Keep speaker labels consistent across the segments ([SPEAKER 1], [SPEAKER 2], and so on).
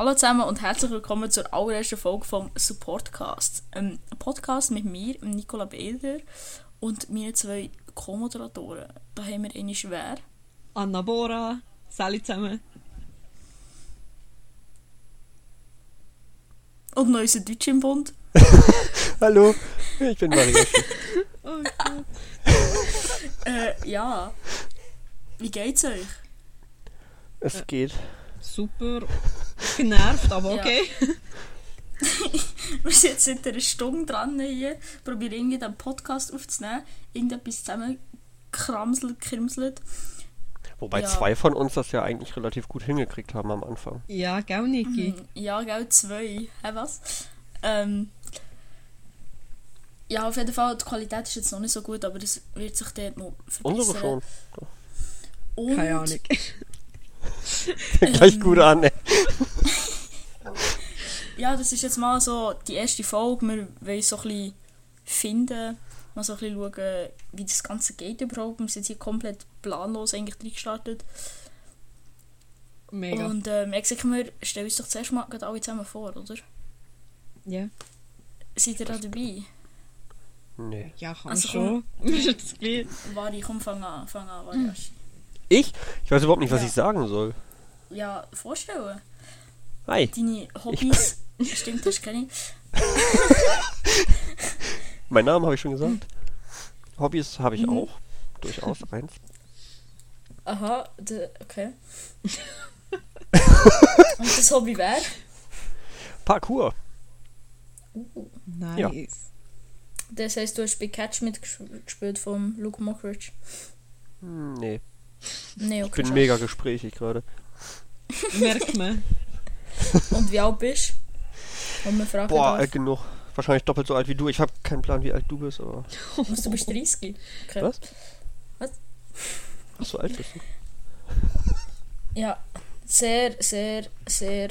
[SPEAKER 1] Hallo zusammen und herzlich willkommen zur allerersten Folge vom Supportcast. Ähm, ein Podcast mit mir, Nicola Beder und meinen zwei Co-Moderatoren. Da haben wir eine schwer.
[SPEAKER 2] Anna Bora, Sally zusammen.
[SPEAKER 1] Und noch unser Deutsch im Bund.
[SPEAKER 3] Hallo, ich bin Maria.
[SPEAKER 2] Oh Gott.
[SPEAKER 1] Äh, ja. Wie geht's euch?
[SPEAKER 3] Es geht.
[SPEAKER 2] Super genervt, aber okay.
[SPEAKER 1] Wir sind jetzt seit einer Stunde dran hier, probieren irgendwie den Podcast aufzunehmen, irgendetwas zusammenkramselt, krimselt.
[SPEAKER 3] Wobei
[SPEAKER 1] Ja.
[SPEAKER 3] zwei von uns das ja eigentlich relativ gut hingekriegt haben am Anfang.
[SPEAKER 2] Ja, gell, Niki?
[SPEAKER 1] Hm, Ja, gell, zwei. Hä, was? Ähm, ja, auf jeden Fall, die Qualität ist jetzt noch nicht so gut, aber das wird sich dort noch verbessern.
[SPEAKER 3] Unsere schon.
[SPEAKER 1] Und,
[SPEAKER 2] Keine Ahnung.
[SPEAKER 3] Gleich gut an, ey.
[SPEAKER 1] Ja, das ist jetzt mal so die erste Folge. Wir wollen so ein bisschen finden, mal so ein bisschen schauen, wie das Ganze geht überhaupt. Wir sind hier komplett planlos eigentlich reingestartet.
[SPEAKER 2] Mega.
[SPEAKER 1] Und ähm, ich sage mir, stell uns doch zuerst mal gerade alle zusammen vor, oder?
[SPEAKER 2] Ja.
[SPEAKER 1] Seid ihr da dabei?
[SPEAKER 3] Nee.
[SPEAKER 2] Ja, kann
[SPEAKER 1] Also
[SPEAKER 2] schon. Ist jetzt gleich.
[SPEAKER 1] Vari, komm, fang an. Fang an, Variashi.
[SPEAKER 3] Ich? Ich weiß überhaupt nicht, was
[SPEAKER 1] Ja.
[SPEAKER 3] ich sagen soll.
[SPEAKER 1] Ja, vorstellen.
[SPEAKER 3] Hi.
[SPEAKER 1] Deine Hobbys. Stimmt, das kenne ich.
[SPEAKER 3] Mein Name habe ich schon gesagt. Hobbys habe ich
[SPEAKER 1] Mhm.
[SPEAKER 3] auch. Durchaus eins.
[SPEAKER 1] Aha, de, okay. Und das Hobby wäre?
[SPEAKER 3] Parkour.
[SPEAKER 2] Nice.
[SPEAKER 1] Das heisst, du hast bei Catch mitgespielt vom Luke Mockridge.
[SPEAKER 3] Hm, Nee.
[SPEAKER 1] Nee, okay.
[SPEAKER 3] Ich bin
[SPEAKER 1] schade.
[SPEAKER 3] mega gesprächig gerade.
[SPEAKER 2] Merkt man.
[SPEAKER 1] Und wie alt bist du?
[SPEAKER 3] Boah,
[SPEAKER 1] darf.
[SPEAKER 3] alt genug. Wahrscheinlich doppelt so alt wie du. Ich habe keinen Plan, wie alt du bist, aber.
[SPEAKER 1] Was, du bist 30? Okay.
[SPEAKER 3] Was?
[SPEAKER 1] Was?
[SPEAKER 3] Ach, so alt bist du.
[SPEAKER 1] Ja, sehr, sehr, sehr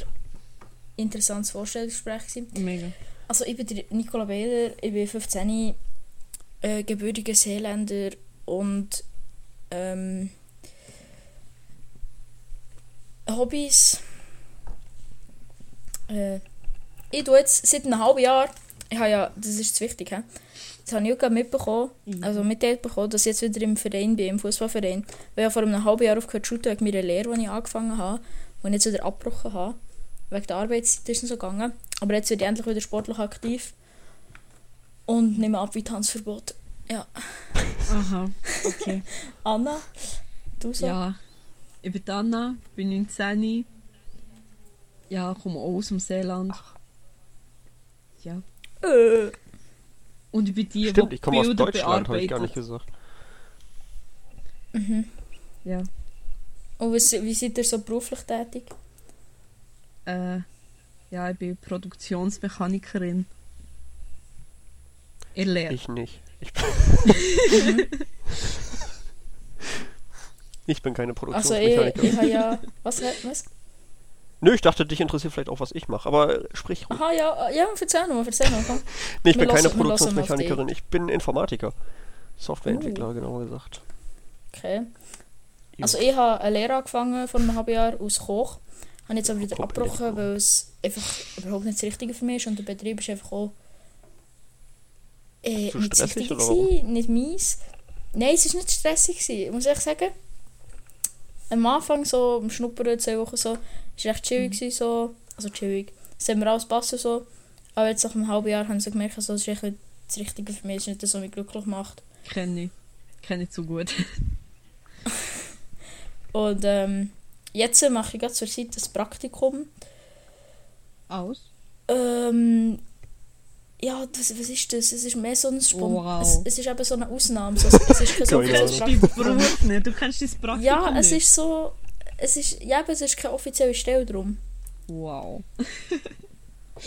[SPEAKER 1] interessantes Vorstellungsgespräch gewesen.
[SPEAKER 2] Mega.
[SPEAKER 1] Also ich bin Nicola Behler, ich bin 15, äh, gebürtiger Seeländer und ähm, Hobbys. Äh, ich tue jetzt seit einem halben Jahr, ich habe ja, das ist das Wichtige, hä? das habe ich auch mitbekommen,
[SPEAKER 2] Mhm.
[SPEAKER 1] also mitgeteilt bekommen, dass ich jetzt wieder im Verein bin, im Fußballverein, weil ich vor einem halben Jahr aufgehört zu wegen meiner Lehre, die ich angefangen habe und jetzt wieder abgebrochen habe. Wegen der Arbeitszeit ist es so gegangen. Aber jetzt werde ich endlich wieder sportlich aktiv. Und nehme ab wie Tanzverbot. Ja.
[SPEAKER 2] Aha. Okay.
[SPEAKER 1] Anna, du so?
[SPEAKER 2] Ja. Ich bin Anna, bin 19. Ja, komme auch aus dem Seeland. Ja.
[SPEAKER 1] Äh.
[SPEAKER 2] Und ich bin die,
[SPEAKER 3] Stimmt,
[SPEAKER 2] die
[SPEAKER 3] ich komme aus Deutschland, habe ich gar nicht gesagt.
[SPEAKER 1] Mhm.
[SPEAKER 2] Ja.
[SPEAKER 1] Und was, wie seid ihr so beruflich tätig?
[SPEAKER 2] Äh, ja, ich bin Produktionsmechanikerin. In Lehre.
[SPEAKER 3] Ich nicht. Ich bin, ich bin keine Produktionsmechanikerin.
[SPEAKER 1] ich habe ja... Was? was?
[SPEAKER 3] Nö, ich dachte, dich interessiert vielleicht auch, was ich mache. Aber äh, sprich ruhig.
[SPEAKER 1] Aha, ja, ja, erzähl mal, erzähl mal. Komm.
[SPEAKER 3] Nee, ich bin keine Produktionsmechanikerin. Ich bin Informatiker. Softwareentwickler, genauer gesagt.
[SPEAKER 1] Okay. Also ich habe eine Lehre angefangen vor einem halben Jahr aus Koch. Habe jetzt aber wieder
[SPEAKER 3] ich
[SPEAKER 1] abgebrochen, weil es einfach überhaupt nicht das Richtige für mich ist und der Betrieb ist einfach auch äh, nicht das Richtige
[SPEAKER 3] oder
[SPEAKER 1] gewesen, nicht meins. Nein, es war nicht stressig, gewesen, muss ich sagen. Am Anfang, so am Schnuppern, zwei Wochen so, war es recht chillig. gewesen, So. Also chillig. Es hat mir alles passen so. Aber jetzt nach einem halben Jahr habe ich so gemerkt, also, das ist echt nicht das Richtige für mich, es ist nicht das, was mich glücklich macht.
[SPEAKER 2] Kenne ich. Kenne ich zu gut.
[SPEAKER 1] Und ähm, jetzt mache ich gerade zur Zeit das Praktikum.
[SPEAKER 2] Aus?
[SPEAKER 1] Ähm, ja, das, was ist das? Es ist mehr so ein Spon
[SPEAKER 2] Wow.
[SPEAKER 1] es, es ist eben so eine Ausnahme. So, es ist kein so offizielles
[SPEAKER 3] Ahnung.
[SPEAKER 1] Praktikum.
[SPEAKER 2] Beruf nicht. Du kennst dein Praktikum
[SPEAKER 1] Ja, es
[SPEAKER 2] nicht.
[SPEAKER 1] ist so. Es ist, ja, aber es ist keine offizielle Stelle drum.
[SPEAKER 2] Wow.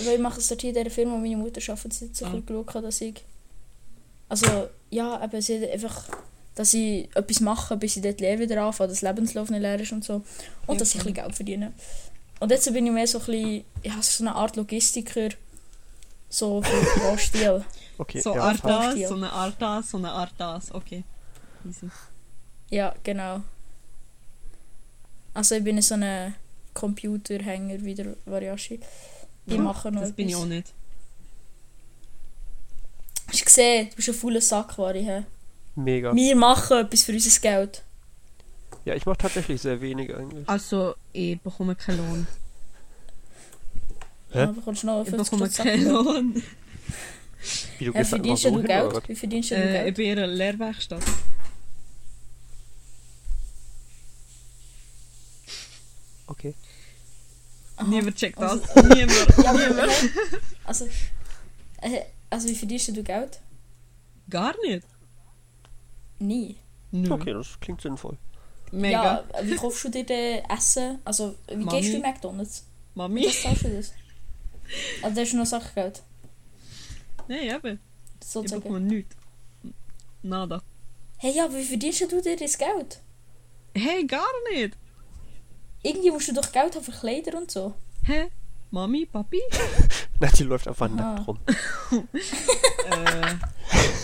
[SPEAKER 1] Weil ich mache es dort hier in dieser Firma, wo meine Mutter arbeitet, sie hat so
[SPEAKER 2] Ah.
[SPEAKER 1] ein bisschen geschaut, dass ich... Also, ja, eben, sie hat einfach... Dass ich etwas mache, bis ich dort die Lehre wieder anfange, dass Lebenslauf nicht leer ist und so. Und
[SPEAKER 2] Ja,
[SPEAKER 1] dass ich ein bisschen Geld verdiene. Und jetzt bin ich mehr so ein bisschen... Ja, so eine Art Logistiker. So für Baustil.
[SPEAKER 3] Okay,
[SPEAKER 2] So
[SPEAKER 3] ja,
[SPEAKER 2] Art das, so eine Art das, so eine Art das. Okay. Easy.
[SPEAKER 1] Ja, genau. Also ich bin in so eine Computerhänger wie der Variashi. Die
[SPEAKER 2] Ja,
[SPEAKER 1] machen noch
[SPEAKER 2] Das bin ich
[SPEAKER 1] etwas.
[SPEAKER 2] auch nicht.
[SPEAKER 1] Hast du gesehen? Du bist ein fauler Sack, Vari. hä?
[SPEAKER 3] Mega.
[SPEAKER 1] Wir machen etwas für unser Geld.
[SPEAKER 3] Ja, ich mache tatsächlich sehr wenig eigentlich.
[SPEAKER 2] Also, ich bekomme keinen Lohn.
[SPEAKER 3] Hä?
[SPEAKER 2] Ich
[SPEAKER 1] 50
[SPEAKER 2] bekomme
[SPEAKER 1] Stutz
[SPEAKER 2] keinen
[SPEAKER 1] Sachen.
[SPEAKER 2] Lohn.
[SPEAKER 3] Wie, du
[SPEAKER 1] verdienst du Geld?
[SPEAKER 3] oder?
[SPEAKER 1] Wie verdienst du
[SPEAKER 2] Äh, ich
[SPEAKER 1] Geld?
[SPEAKER 2] bin in einer Lehrwerkstatt.
[SPEAKER 3] Okay.
[SPEAKER 1] Aha.
[SPEAKER 2] Niemand checkt das.
[SPEAKER 1] Also-
[SPEAKER 2] Niemand.
[SPEAKER 1] Ja, also, also wie verdienst du Geld?
[SPEAKER 2] Gar nicht.
[SPEAKER 1] Nie.
[SPEAKER 2] Nö.
[SPEAKER 3] Okay, das klingt sinnvoll.
[SPEAKER 2] Mega.
[SPEAKER 1] Ja, wie kaufst du dir denn Essen? Also, wie
[SPEAKER 2] Mami.
[SPEAKER 1] gehst du in McDonalds?
[SPEAKER 2] Mami?
[SPEAKER 1] Was zahlst du das? Also, das ist noch Sachgeld.
[SPEAKER 2] Nein, eben. Ich
[SPEAKER 1] Sozusagen.
[SPEAKER 2] bekomme nichts. Nada.
[SPEAKER 1] Hey, ja, wie verdienst du dir das Geld?
[SPEAKER 2] Hey, gar nicht.
[SPEAKER 1] Irgendwie musst du doch Geld haben für Kleider und so.
[SPEAKER 2] Hä? Mami? Papi?
[SPEAKER 3] Nein, die läuft einfach
[SPEAKER 1] Aha.
[SPEAKER 3] nackt rum.
[SPEAKER 2] äh,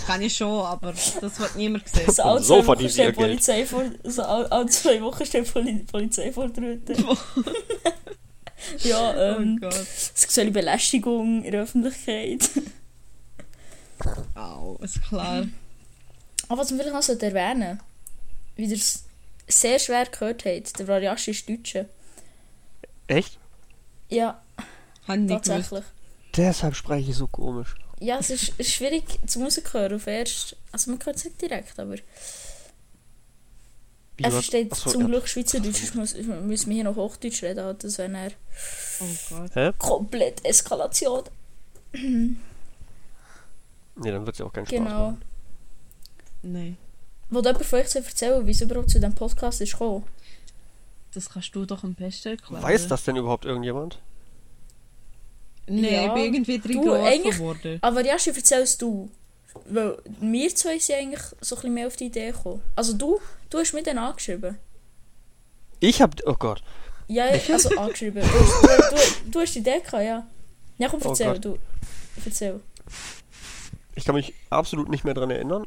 [SPEAKER 2] kann ich schon, aber das wird niemand sehen.
[SPEAKER 1] So, alle
[SPEAKER 3] so verdient ihr Geld.
[SPEAKER 1] Polizei vor, so, alle, zwei Wochen steht Poli Polizei vor der. Ja,
[SPEAKER 2] Oh
[SPEAKER 1] ähm,
[SPEAKER 2] Gott.
[SPEAKER 1] sexuelle Belästigung in der Öffentlichkeit.
[SPEAKER 2] Au, ist klar.
[SPEAKER 1] Aber was man vielleicht noch sollte erwähnen wie ihr es sehr schwer gehört habt, der Variashi ist Deutsche.
[SPEAKER 3] Echt?
[SPEAKER 1] Ja, tatsächlich.
[SPEAKER 3] Deshalb spreche ich so komisch.
[SPEAKER 1] Ja, es ist, es ist schwierig zu Musik hören auf erst. Also man hört es nicht direkt, aber Er
[SPEAKER 3] was-
[SPEAKER 1] versteht
[SPEAKER 3] Achso,
[SPEAKER 1] zum
[SPEAKER 3] ja.
[SPEAKER 1] Glück Schweizerdeutsch. sonst muss, müssen wir hier noch Hochdeutsch reden, das wäre dann
[SPEAKER 2] Oh
[SPEAKER 1] komplett Eskalation.
[SPEAKER 3] Nee, dann wird es ja auch keinen Spaß
[SPEAKER 1] Genau.
[SPEAKER 3] machen.
[SPEAKER 2] Nein.
[SPEAKER 1] Wollt jemand von euch so erzählen, wie es überhaupt zu diesem Podcast ist gekommen?
[SPEAKER 2] Das kannst du doch am besten erklären.
[SPEAKER 3] Weiß das denn überhaupt irgendjemand?
[SPEAKER 2] Nein,
[SPEAKER 1] Ja,
[SPEAKER 2] ich bin irgendwie
[SPEAKER 1] du,
[SPEAKER 2] reingeworfen
[SPEAKER 1] eigentlich-
[SPEAKER 2] worden.
[SPEAKER 1] Aber ja, erzählst du. Weil wir zwei sind eigentlich so ein bisschen mehr auf die Idee gekommen. Also du, du hast mir dann angeschrieben.
[SPEAKER 3] Ich hab. Oh Gott.
[SPEAKER 1] Ja, also angeschrieben. Du, hast- du, du, du hast die Idee gehabt, ja. Ja, komm,
[SPEAKER 3] Oh
[SPEAKER 1] erzähl,
[SPEAKER 3] Gott.
[SPEAKER 1] du. Erzähl.
[SPEAKER 3] Ich kann mich absolut nicht mehr dran erinnern.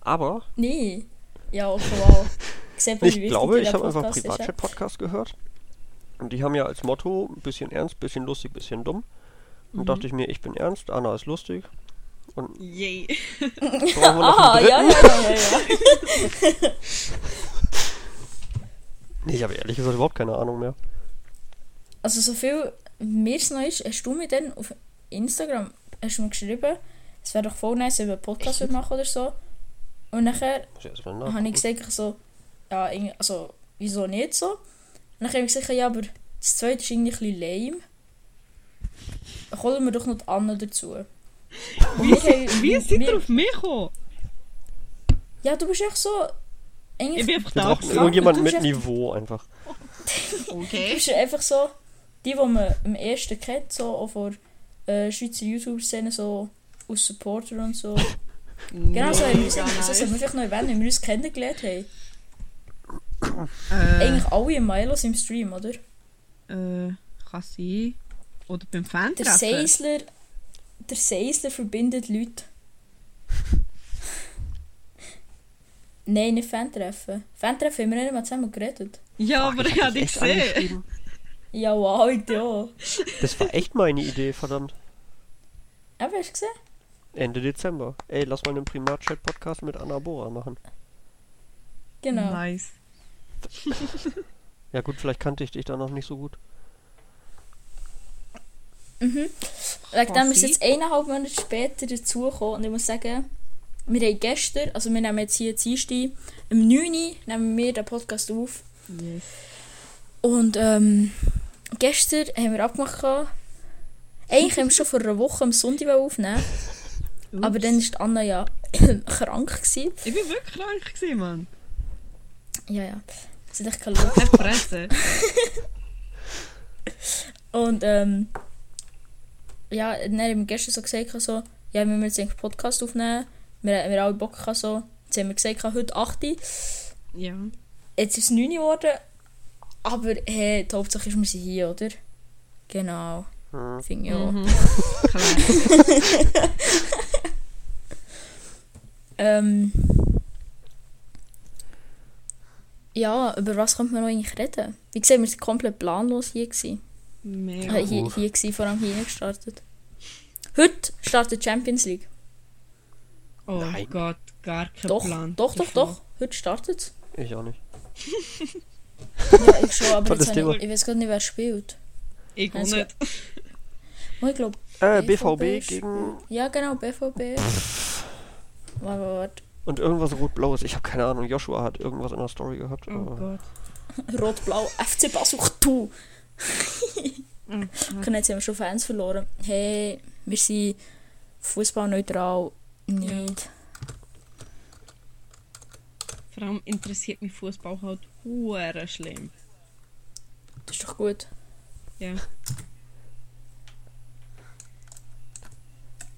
[SPEAKER 3] Aber
[SPEAKER 1] Nee. Ja, okay, wow. Sieht man, wie
[SPEAKER 3] ich glaube, ich habe einfach
[SPEAKER 1] ja?
[SPEAKER 3] Privatchat-Podcast gehört. Und die haben ja als Motto ein bisschen ernst, bisschen lustig, bisschen dumm. Und
[SPEAKER 1] Mhm.
[SPEAKER 3] dachte ich mir, ich bin ernst, Anna ist lustig. Und
[SPEAKER 2] Yay.
[SPEAKER 3] brauchen wir noch
[SPEAKER 1] Ah,
[SPEAKER 3] einen
[SPEAKER 1] ja, ja, ja, ja, ja.
[SPEAKER 3] Nee, ich habe ehrlich gesagt überhaupt keine Ahnung mehr.
[SPEAKER 1] Also so viel mir es noch ist, hast du mir dann auf Instagram hast du mir geschrieben, es wäre doch voll nice, wenn wir einen Podcast
[SPEAKER 3] Echt?
[SPEAKER 1] machen oder so. Und nachher habe ich gesagt, so, ja, also, wieso nicht so? Und dann habe ich gesagt, ja, aber das zweite ist irgendwie ein bisschen lame. Dann holen wir doch noch die Anna dazu.
[SPEAKER 2] Wie,
[SPEAKER 1] haben-
[SPEAKER 2] wie seid
[SPEAKER 1] wir-
[SPEAKER 2] ihr auf mich gekommen?
[SPEAKER 1] Ja, du bist echt so...
[SPEAKER 2] Ich bin einfach da.
[SPEAKER 1] du
[SPEAKER 3] mit
[SPEAKER 1] echt-
[SPEAKER 3] Niveau einfach.
[SPEAKER 1] du
[SPEAKER 2] Okay.
[SPEAKER 1] bist einfach so... Die, die man am ersten kennt, so auch vor äh, Schweizer YouTube-Szene, so aus Supporter und so. Genau so haben wir uns, vielleicht noch erwähnen, wie wir uns kennengelernt haben.
[SPEAKER 2] Äh,
[SPEAKER 1] Eigentlich alle im Milos im Stream, oder?
[SPEAKER 2] äh, kann sein. Oder beim
[SPEAKER 1] Der
[SPEAKER 2] Fan-Treffen.
[SPEAKER 1] Seisler, der Seisler verbindet Leute. Nein, nicht Fantreffen. Fantreffen haben wir nicht mal zusammen geredet.
[SPEAKER 2] Ja, aber ich habe dich gesehen.
[SPEAKER 1] Ja, wow, ja.
[SPEAKER 3] Das war echt meine Idee, verdammt.
[SPEAKER 1] Aber hast du gesehen?
[SPEAKER 3] Ende Dezember. Ey, lass mal einen Primat-Chat-Podcast mit Anna Bora machen.
[SPEAKER 1] Genau.
[SPEAKER 2] Nice.
[SPEAKER 3] Ja gut, vielleicht kannte ich dich da noch nicht so gut.
[SPEAKER 1] Mhm. Wegen dem ist jetzt eineinhalb Monate später dazugekommen und ich muss sagen, wir haben gestern, also wir nehmen jetzt hier Dienstag, am 9. Uhr nehmen wir den Podcast auf.
[SPEAKER 2] Yes.
[SPEAKER 1] Und ähm, gestern haben wir abgemacht, gehabt, eigentlich haben wir schon vor einer Woche am Sonntag aufnehmen aber dann war Anna ja krank. Gewesen.
[SPEAKER 2] Ich bin wirklich krank gewesen, Mann.
[SPEAKER 1] Ja, ja. Sie hat echt keine Luft.
[SPEAKER 2] Keine Fresse.
[SPEAKER 1] Und ähm, ja, dann haben wir gestern so gesagt, so, ja, wir müssen jetzt einen Podcast aufnehmen. Wir, wir haben alle Bock gehabt, so. Jetzt haben wir gesagt, heute 8 Uhr.
[SPEAKER 2] Ja.
[SPEAKER 1] Jetzt ist es 9 Uhr geworden. Aber hey, die Hauptsache ist, wir sind hier, oder? Genau.
[SPEAKER 3] Hm.
[SPEAKER 1] Finde ich auch.
[SPEAKER 2] Mhm.
[SPEAKER 1] Ähm, Ja, über was könnte man noch eigentlich reden? Wie gesagt, wir waren komplett planlos hier. Gewesen.
[SPEAKER 2] Mega.
[SPEAKER 1] Äh, hier, hier gewesen, vor allem hier gestartet. Heute startet Champions League.
[SPEAKER 2] Oh
[SPEAKER 3] Nein.
[SPEAKER 2] Gott, gar kein
[SPEAKER 1] Doch,
[SPEAKER 2] Plan.
[SPEAKER 1] doch, doch,
[SPEAKER 2] davon.
[SPEAKER 1] doch. Heute startet es.
[SPEAKER 3] Ich auch nicht.
[SPEAKER 1] Ja, ich schon, aber jetzt habe ich, ich weiß gar nicht, wer spielt.
[SPEAKER 2] Ich auch
[SPEAKER 1] Also-
[SPEAKER 2] nicht.
[SPEAKER 1] Oh, ich glaube,
[SPEAKER 3] Äh,
[SPEAKER 1] BVB
[SPEAKER 3] BVB gegen
[SPEAKER 1] ja genau, BVB. Warte, warte,
[SPEAKER 3] und irgendwas rot-blaues. Ich habe keine Ahnung. Joshua hat irgendwas in der Story gehabt.
[SPEAKER 2] Oh
[SPEAKER 3] aber-
[SPEAKER 2] Gott.
[SPEAKER 1] Rot-Blau, FC Basel, du.
[SPEAKER 2] Gott.
[SPEAKER 1] Jetzt haben wir schon Fans verloren. Hey, wir sind fußballneutral nicht.
[SPEAKER 2] Vor allem interessiert mich Fußball halt hure schlimm.
[SPEAKER 1] Das ist doch gut.
[SPEAKER 2] Ja.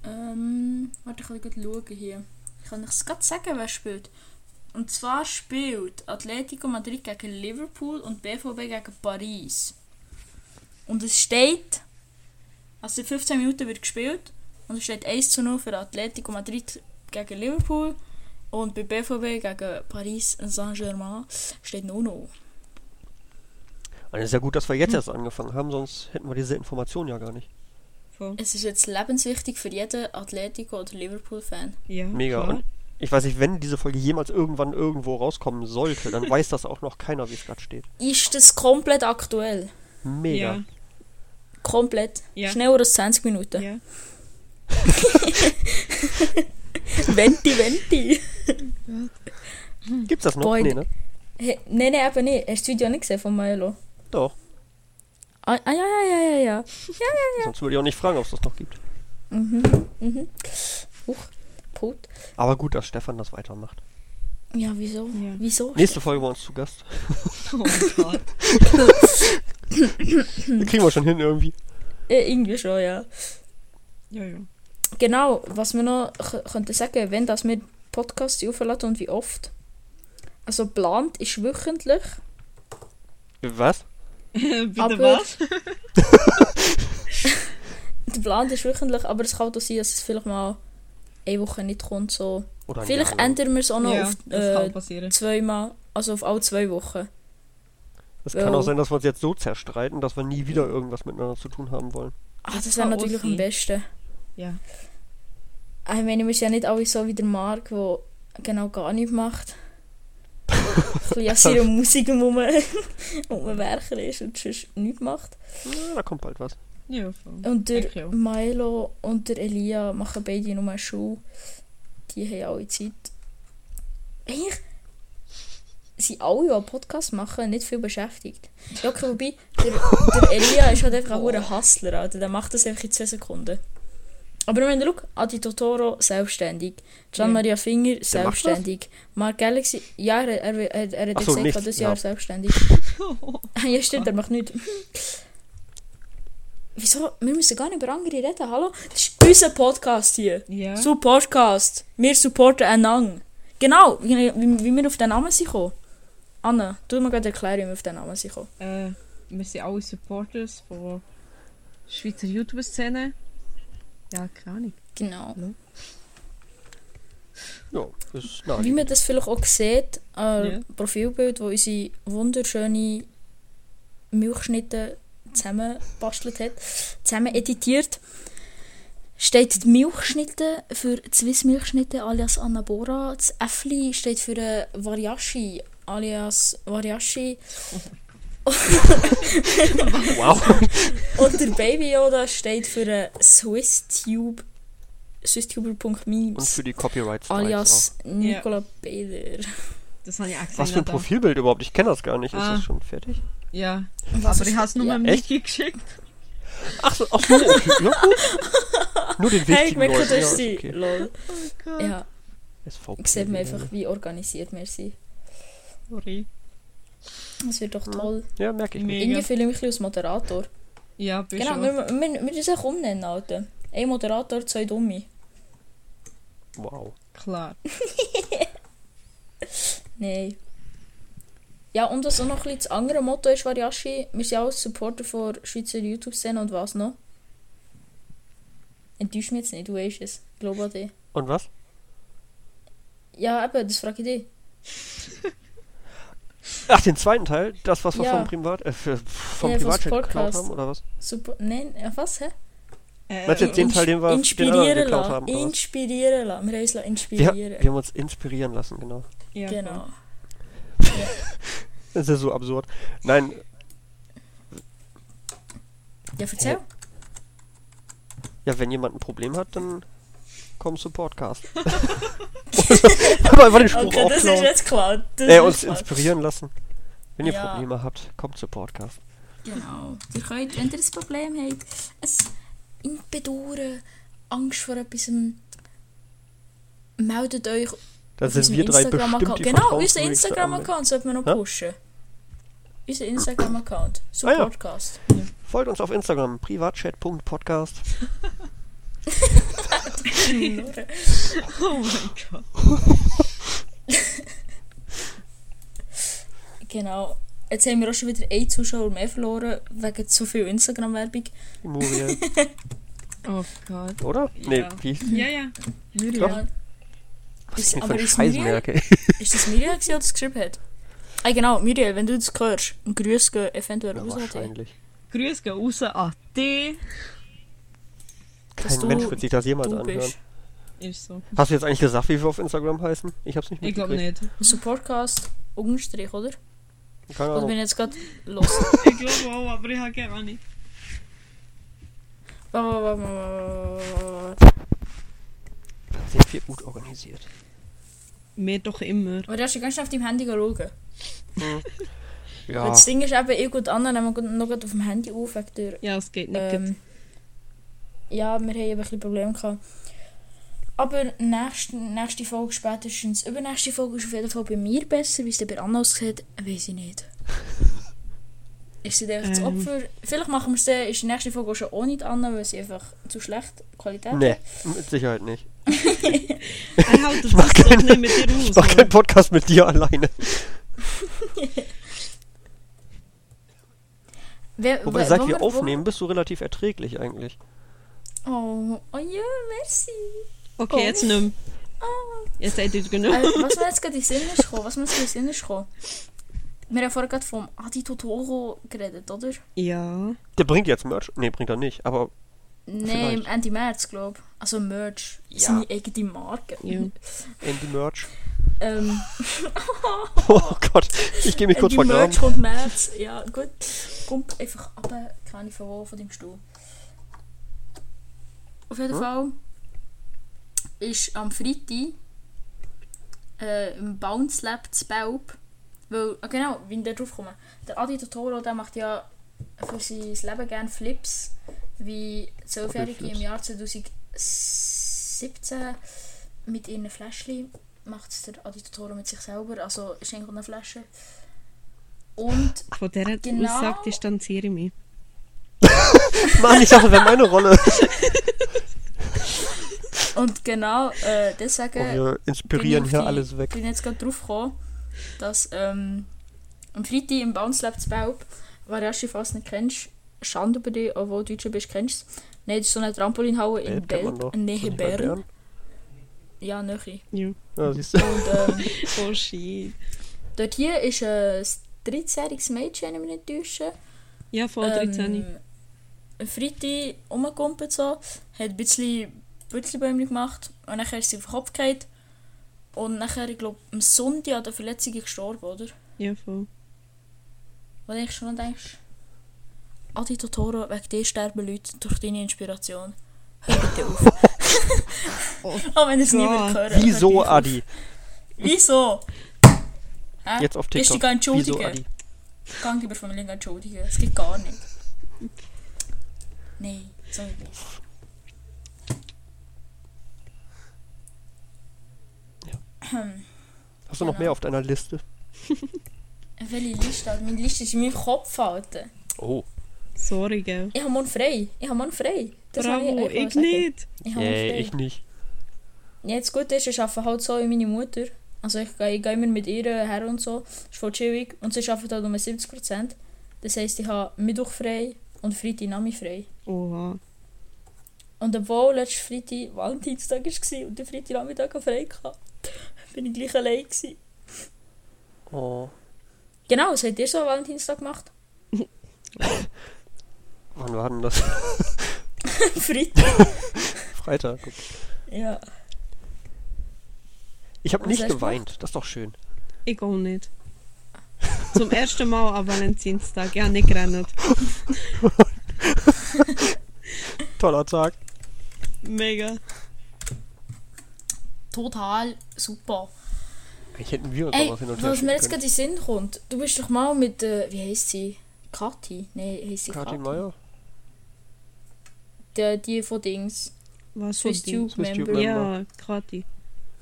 [SPEAKER 1] Ähm, warte, ich kann schauen hier. Ich kann euch gerade sagen, wer spielt. Und zwar spielt Atletico Madrid gegen Liverpool und BVB gegen Paris. Und es steht, also in 15 Minuten wird gespielt und es steht 1 zu 0 für Atletico Madrid gegen Liverpool und bei BVB gegen Paris Saint-Germain steht 0-0.
[SPEAKER 3] Und es ist ja gut, dass wir jetzt erst angefangen haben, sonst hätten wir diese Information ja gar nicht.
[SPEAKER 2] Voll.
[SPEAKER 1] Es ist jetzt lebenswichtig für jeden Atletico- oder Liverpool-Fan.
[SPEAKER 2] Ja,
[SPEAKER 3] Mega.
[SPEAKER 2] klar.
[SPEAKER 3] Und ich weiß nicht, wenn diese Folge jemals irgendwann irgendwo rauskommen sollte, dann weiß das auch noch keiner, wie es gerade steht.
[SPEAKER 1] Ist das komplett aktuell?
[SPEAKER 3] Mega.
[SPEAKER 2] Ja,
[SPEAKER 1] Komplett.
[SPEAKER 2] Ja.
[SPEAKER 1] Schneller als 20 Minuten.
[SPEAKER 2] ja.
[SPEAKER 1] Venti, Venti.
[SPEAKER 3] Gibt's das noch?
[SPEAKER 1] Boy,
[SPEAKER 3] nee, ne?
[SPEAKER 1] Hey, nein, nein, eben nicht. Hast du das Video nicht gesehen von Milo?
[SPEAKER 3] Doch.
[SPEAKER 1] Ah, ah ja, ja, ja, ja, ja.
[SPEAKER 3] Sonst würde ich auch nicht fragen, ob es das noch gibt.
[SPEAKER 1] Mhm, mhm. Huch, Put.
[SPEAKER 3] Aber gut, dass Stefan das weitermacht.
[SPEAKER 1] Ja, wieso?
[SPEAKER 2] Ja.
[SPEAKER 1] Wieso?
[SPEAKER 3] Nächste Folge bei uns zu Gast.
[SPEAKER 2] Oh Gott.
[SPEAKER 3] Kriegen wir schon hin irgendwie.
[SPEAKER 1] Äh, irgendwie schon, ja.
[SPEAKER 2] Ja, ja.
[SPEAKER 1] Genau, was wir noch könnten sagen, wenn das wir Podcasts aufladen und wie oft. Also geplant ist wöchentlich.
[SPEAKER 3] Was?
[SPEAKER 2] Bitte
[SPEAKER 1] Aber-
[SPEAKER 2] was?
[SPEAKER 1] Der Plan ist wöchentlich, aber es kann auch sein, dass es vielleicht mal eine Woche nicht kommt. So.
[SPEAKER 3] Oder ein
[SPEAKER 1] Vielleicht ändern wir es auch noch
[SPEAKER 2] ja,
[SPEAKER 1] auf äh, zweimal, also auf alle zwei Wochen.
[SPEAKER 3] Es kann auch sein, dass wir uns jetzt so zerstreiten, dass wir nie wieder irgendwas miteinander zu tun haben wollen.
[SPEAKER 1] Ah,
[SPEAKER 2] Das
[SPEAKER 1] das wäre
[SPEAKER 2] auch
[SPEAKER 1] natürlich am besten.
[SPEAKER 2] Ja.
[SPEAKER 1] Ah, Ich meine, wir sind ja nicht alle so wie der Marc, der genau gar nichts macht. Ein bisschen an seiner Musik um um Werker ist und sonst nichts macht.
[SPEAKER 3] Ja, da kommt bald was.
[SPEAKER 2] Ja, voll.
[SPEAKER 1] Und der. Milo und der Elia machen beide nur Schule. Die haben alle Zeit. Eigentlich sind alle, die Podcast machen, nicht viel beschäftigt. Ja, okay, wobei, der, der Elia ist halt einfach ein hoher Hustler, Alter. Der macht das einfach in 10 Sekunden. Aber wenn du schau, Adi Totoro, selbstständig. Gian
[SPEAKER 2] Ja.
[SPEAKER 1] Maria Finger, selbstständig. Mark Galaxy, ja, er, er, er, er hat
[SPEAKER 3] so,
[SPEAKER 1] gesagt, das
[SPEAKER 3] ja.
[SPEAKER 1] Jahr selbstständig. ja, stimmt, er macht nichts. Wieso? Wir müssen gar nicht über andere reden, hallo? Das ist unser Podcast hier.
[SPEAKER 2] Ja.
[SPEAKER 1] So Podcast. Wir supporten einander. Genau, wie, wie, wie wir auf den Namen sind gekommen. Anna, tu mir gerade erklären, wie wir auf den Namen sind gekommen.
[SPEAKER 2] Äh, wir sind alle Supporters von Schweizer YouTube-Szene. Ja, keine Ahnung.
[SPEAKER 1] Genau.
[SPEAKER 3] Ja, das ist
[SPEAKER 1] Wie
[SPEAKER 3] naheliegend.
[SPEAKER 1] man das vielleicht auch sieht, ein
[SPEAKER 2] Ja.
[SPEAKER 1] Profilbild, wo unsere wunderschöne Milchschnitte zusammengebastelt hat, zusammen editiert, steht die Milchschnitte für Swiss Milchschnitte alias Anabora. Das Äffli steht für äh, Variashi alias Variashi.
[SPEAKER 3] Wow.
[SPEAKER 1] Und der Baby Yoda steht für äh, SwissTube. SwissTuber.memes.
[SPEAKER 3] Und für die Copyright
[SPEAKER 1] alias Nicola Bader.
[SPEAKER 2] Das habe ich auch gesehen.
[SPEAKER 3] Was für ein. Profilbild überhaupt? Ich kenne das gar nicht. Ist
[SPEAKER 2] Ah.
[SPEAKER 3] das schon fertig?
[SPEAKER 2] Ja,
[SPEAKER 1] Was
[SPEAKER 2] aber ich habe es nur
[SPEAKER 1] ja.
[SPEAKER 3] Echt?
[SPEAKER 2] Niki geschickt.
[SPEAKER 3] Ach so, ach so, okay. Ja, gut. Nur den
[SPEAKER 1] Hey, ich
[SPEAKER 3] wichtigen Ja,
[SPEAKER 1] ist
[SPEAKER 3] ist
[SPEAKER 1] sie.
[SPEAKER 3] okay.
[SPEAKER 1] Lol.
[SPEAKER 2] Oh Gott.
[SPEAKER 1] Ja,
[SPEAKER 3] SVP.
[SPEAKER 1] sieht man einfach, wie organisiert wir sind.
[SPEAKER 2] Sorry.
[SPEAKER 1] Das wird doch toll.
[SPEAKER 3] Ja, merke ich mir.
[SPEAKER 2] Mega.
[SPEAKER 1] Irgendwie fühle ich mich als Moderator.
[SPEAKER 2] Ja, bist
[SPEAKER 1] Genau,
[SPEAKER 2] du.
[SPEAKER 1] wir, wir, wir müssen es auch umnennen, Alter. Ein Moderator, zwei Dumme.
[SPEAKER 3] Wow.
[SPEAKER 2] Klar.
[SPEAKER 1] Nein. Ja, und was auch noch ein bisschen das andere Motto ist, Variashi, wir sind auch Supporter von Schweizer YouTube-Szene und was noch? Enttäusch mich jetzt nicht, du weißt es. Ich glaube an dich.
[SPEAKER 3] Und was?
[SPEAKER 1] Ja, eben, das frage ich dich.
[SPEAKER 3] Ach, den zweiten Teil? Das, was wir
[SPEAKER 1] Ja.
[SPEAKER 3] vom Privat, äh, vom
[SPEAKER 1] Ja,
[SPEAKER 3] Privatchat geklaut haben, oder was?
[SPEAKER 1] Super. Nein, ja, was, hä?
[SPEAKER 2] Äh,
[SPEAKER 3] Meinst du jetzt den Teil, den wir den anderen
[SPEAKER 1] inspirieren
[SPEAKER 3] geklaut
[SPEAKER 1] lassen.
[SPEAKER 3] haben?
[SPEAKER 1] Inspirieren lassen. Wir haben uns lassen
[SPEAKER 3] Wir,
[SPEAKER 1] inspirieren.
[SPEAKER 3] wir haben uns inspirieren lassen, genau.
[SPEAKER 2] ja,
[SPEAKER 1] genau.
[SPEAKER 3] Das ist ja so absurd. Nein,
[SPEAKER 1] Ja, erzähl.
[SPEAKER 3] ja, wenn jemand ein Problem hat, dann komm zu Podcast. Einfach den Spruch
[SPEAKER 1] Okay, das ist jetzt klar. Das
[SPEAKER 3] Äh, uns inspirieren lassen. Wenn ihr
[SPEAKER 1] Ja.
[SPEAKER 3] Probleme habt, kommt zu Podcast.
[SPEAKER 1] Genau. Ihr könnt, wenn ihr ein Problem habt, ein Bedauern, Angst vor etwas, meldet euch
[SPEAKER 3] Da sind wir drei
[SPEAKER 1] Instagram-Account.
[SPEAKER 3] bestimmt die
[SPEAKER 1] Genau, unser
[SPEAKER 3] vertrauenswürdigste
[SPEAKER 1] Instagram-Account sollte man noch
[SPEAKER 3] Hä?
[SPEAKER 1] Unser Instagram-Account. So
[SPEAKER 3] Ah ja.
[SPEAKER 1] Podcast.
[SPEAKER 3] Anwälte. Folgt uns auf Instagram, privatchat.podcast.
[SPEAKER 2] Oh mein Gott.
[SPEAKER 1] genau. Jetzt haben wir auch schon wieder einen Zuschauer mehr verloren, wegen zu viel Instagram-Werbung.
[SPEAKER 3] Muriel,
[SPEAKER 2] Oh Gott.
[SPEAKER 3] oder? Nee,
[SPEAKER 2] Ja.
[SPEAKER 3] wie?
[SPEAKER 2] Ja, ja. Muriel.
[SPEAKER 1] Ja.
[SPEAKER 3] Was
[SPEAKER 1] Ist- aber
[SPEAKER 3] für
[SPEAKER 1] ist Muriel? Ist das Miriam, die das geschrieben hat? Ah, genau, Muriel, wenn du das hörst, ein Grüß gehen eventuell
[SPEAKER 3] Ja,
[SPEAKER 1] raus an dich.
[SPEAKER 2] gehen raus an dich.
[SPEAKER 3] Kein
[SPEAKER 1] du-
[SPEAKER 3] Mensch wird sich das jemals anhören.
[SPEAKER 1] bist.
[SPEAKER 2] Ist so.
[SPEAKER 3] Hast du jetzt eigentlich gesagt, wie wir auf Instagram heißen? Ich hab's nicht
[SPEAKER 2] Ich glaube nicht.
[SPEAKER 1] Supportcast, Unterstrich, oder?
[SPEAKER 3] Keine
[SPEAKER 1] Oder bin
[SPEAKER 3] Ahnung.
[SPEAKER 1] ich jetzt gerade los?
[SPEAKER 2] Ich glaube auch, aber ich habe keine Ahnung.
[SPEAKER 1] Warte, warte, warte, warte.
[SPEAKER 3] Sind wir gut organisiert.
[SPEAKER 2] Mehr doch immer.
[SPEAKER 1] Aber du hast ja ganz schnell auf deinem Handy schauen.
[SPEAKER 3] Ja,
[SPEAKER 1] Das Ding ist eben, ich gut an, nehmen wir noch auf dem Handy auf, wegen
[SPEAKER 2] Ja, es geht nicht.
[SPEAKER 1] ähm, Ja, wir haben ein bisschen Probleme gehabt. Aber nächste, nächste Folge, spätestens übernächste Folge ist auf jeden Fall bei mir besser. Wie es dann bei Anna aussieht, weiß ich nicht. Ist sie dann das
[SPEAKER 2] Ähm.
[SPEAKER 1] Opfer? Vielleicht machen wir es dann, ist die nächste Folge auch schon ohne die Anna, weil sie einfach zu schlecht Qualität
[SPEAKER 3] nee,
[SPEAKER 1] hat.
[SPEAKER 3] mit Sicherheit nicht.
[SPEAKER 2] ich dir
[SPEAKER 3] Ich
[SPEAKER 2] aus.
[SPEAKER 3] mach keinen Podcast mit dir alleine.
[SPEAKER 1] Wer,
[SPEAKER 3] Wobei,
[SPEAKER 1] wer-
[SPEAKER 3] seit
[SPEAKER 1] wollen
[SPEAKER 3] wir aufnehmen, bist du relativ erträglich eigentlich.
[SPEAKER 1] Oh, oh ja, merci.
[SPEAKER 2] Okay,
[SPEAKER 1] Oh.
[SPEAKER 2] jetzt nicht mehr.
[SPEAKER 1] Ah.
[SPEAKER 2] Jetzt seid ihr genug.
[SPEAKER 1] was mir jetzt gerade in Sinn ist was mir jetzt in Sinn ist. Wir haben vorher gerade vom Adi Totoro geredet, oder?
[SPEAKER 2] Ja.
[SPEAKER 3] Der bringt jetzt Merch. Nee, bringt er nicht. Aber
[SPEAKER 1] Nein, März, glaube ich. Also Merch.
[SPEAKER 3] Ja.
[SPEAKER 1] Seine eigene Marke.
[SPEAKER 2] Ja.
[SPEAKER 3] Andy Merch.
[SPEAKER 1] Ähm,
[SPEAKER 3] Oh Gott, ich gehe mich kurz
[SPEAKER 1] Ende
[SPEAKER 3] vergraben.
[SPEAKER 1] Merch kommt März. Ja, gut. Kommt einfach ab, keine Ahnung von dem Stuhl. Auf jeden
[SPEAKER 3] Hm?
[SPEAKER 1] Fall ist am Freitag äh, im Bounce Lab zu Belp. Weil, ah, genau, wie ich da drauf komme. Der Adi Totoro, der macht ja für sein Leben gerne Flips. Wie Zwölfjährige im? Jahr 2017 mit ihren Fläschchen macht es der Adi Totoro mit sich selber. Also ist eigentlich eine Flasche. Und
[SPEAKER 2] Von dieser
[SPEAKER 1] Genau.
[SPEAKER 2] Aussage distanziere ich mich.
[SPEAKER 3] Mann, ich dachte, das wäre meine Rolle.
[SPEAKER 1] Und genau äh, deswegen
[SPEAKER 3] Oh, wir inspirieren
[SPEAKER 1] ich
[SPEAKER 3] hier
[SPEAKER 1] die-
[SPEAKER 3] alles weg.
[SPEAKER 1] bin jetzt gerade drauf gekommen, dass ähm, am Freitag im Bounce Lab zu Belp, wer du fast nicht kennst, Schande über dich, obwohl du Deutscher bist, kennst du es. Nein, das ist so eine Trampolinhalle in
[SPEAKER 3] Ist
[SPEAKER 1] Nähe Bern. Ja, Nähe.
[SPEAKER 2] Ja.
[SPEAKER 3] Ja, siehst du.
[SPEAKER 1] Und ähm,
[SPEAKER 2] Oh shit.
[SPEAKER 1] dort hier ist ein 13-jähriges Mädchen, wenn ich mich nicht täusche.
[SPEAKER 2] Ja, vor 13.
[SPEAKER 1] Ähm, am Freitag rumgekumpelt so, hat ein bisschen Bützelbäumchen gemacht und dann ist sie auf den Kopf gefallen. Und nachher, ich glaube, am Sonntag an der Verletzung gestorben, oder?
[SPEAKER 2] Ja, voll.
[SPEAKER 1] Wo du schon noch denkst, Adi Totoro, wegen dir sterben Leute durch deine Inspiration. Hör bitte auf.
[SPEAKER 2] Oh
[SPEAKER 1] Auch wenn ihr es nie
[SPEAKER 2] Gott.
[SPEAKER 1] mehr hören.
[SPEAKER 3] Wieso. Adi?
[SPEAKER 1] Wieso? Hä?
[SPEAKER 3] Jetzt auf TikTok.
[SPEAKER 1] dich gar
[SPEAKER 3] Wieso,
[SPEAKER 1] entschuldigen?
[SPEAKER 3] Adi?
[SPEAKER 1] Gang lieber von mir entschuldigen. Es geht gar nicht. Nein, so nicht.
[SPEAKER 3] Hast du noch
[SPEAKER 1] Genau.
[SPEAKER 3] mehr auf deiner Liste?
[SPEAKER 1] Welche Liste? Also Meine Liste ist in meinem Kopf halten.
[SPEAKER 3] Oh,
[SPEAKER 2] Sorry, gell.
[SPEAKER 1] Ich habe morgen frei. Ich habe morgen frei. Das
[SPEAKER 2] Bravo,
[SPEAKER 1] euch
[SPEAKER 2] ich
[SPEAKER 1] sagen.
[SPEAKER 2] nicht.
[SPEAKER 1] Ich
[SPEAKER 3] yeah, ich nicht.
[SPEAKER 1] Ja, das Gute ist, ich arbeite halt so wie meine Mutter. Also ich gehe, ich gehe immer mit ihr her und so. Das ist voll chillig. Und sie arbeitet halt um 70%. Das heisst, ich habe Mittwoch frei und Freitag Nami frei.
[SPEAKER 2] Oha.
[SPEAKER 1] Und obwohl letztes Freitag Valentinstag war und der Freitag Nachmittag frei hatte, bin ich gleich allein. Gewesen.
[SPEAKER 3] Oh.
[SPEAKER 1] Genau, was habt ihr so am Valentinstag gemacht?
[SPEAKER 3] Wann war denn das?
[SPEAKER 1] Freitag.
[SPEAKER 3] Freitag.
[SPEAKER 1] Ja.
[SPEAKER 3] Ich habe nicht geweint. Das ist doch schön.
[SPEAKER 2] Ich auch nicht. Zum ersten Mal am Valentinstag. Ja, nicht gerannt.
[SPEAKER 3] Toller Tag.
[SPEAKER 2] Mega.
[SPEAKER 1] Total super.
[SPEAKER 3] Ich hätten wir uns
[SPEAKER 1] Ey,
[SPEAKER 3] auch was hin und her
[SPEAKER 1] was mir jetzt gerade in den Sinn kommt, du bist doch mal mit, äh, wie heisst sie? Kathi? Nein, heisst sie. Kathi?
[SPEAKER 3] Kathi Meier?
[SPEAKER 1] Die, die von Dings.
[SPEAKER 2] Was für?
[SPEAKER 1] Tube Member.
[SPEAKER 2] Ja, Kathi.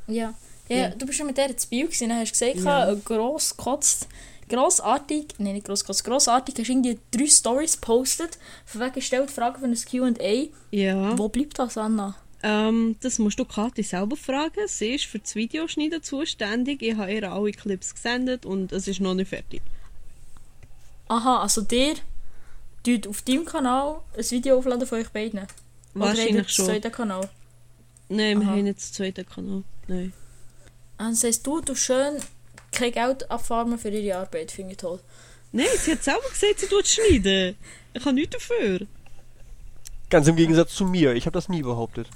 [SPEAKER 1] Ja. Ja,
[SPEAKER 2] Ja.
[SPEAKER 1] du bist schon mit der zu Bio gewesen, hast du gesagt,
[SPEAKER 2] Ja.
[SPEAKER 1] gross gekotzt, grossartig, nein nicht gross gekotzt, grossartig, hast irgendwie drei Stories gepostet, von wegen stellt Fragen für ein Q&A.
[SPEAKER 2] Ja.
[SPEAKER 1] Wo bleibt das, Anna?
[SPEAKER 2] Ähm, das musst du Kathi selber fragen. Sie ist für das Videoschneiden zuständig. Ich habe ihr alle Clips gesendet und es ist noch nicht fertig.
[SPEAKER 1] Aha, also der tut auf deinem Kanal ein Video aufladen von euch beiden?
[SPEAKER 2] Wahrscheinlich schon.
[SPEAKER 1] zweiten Kanal?
[SPEAKER 2] Nein, wir
[SPEAKER 1] Aha.
[SPEAKER 2] haben nicht den zweiten Kanal. Nein.
[SPEAKER 1] Ah, Das heisst, du tust schön kein Geld abfarmen für ihre Arbeit, finde ich toll.
[SPEAKER 2] Nein, sie hat selber gesagt, sie tut schneiden. Ich habe nichts dafür.
[SPEAKER 3] Ganz im Gegensatz zu mir. Ich habe das nie behauptet.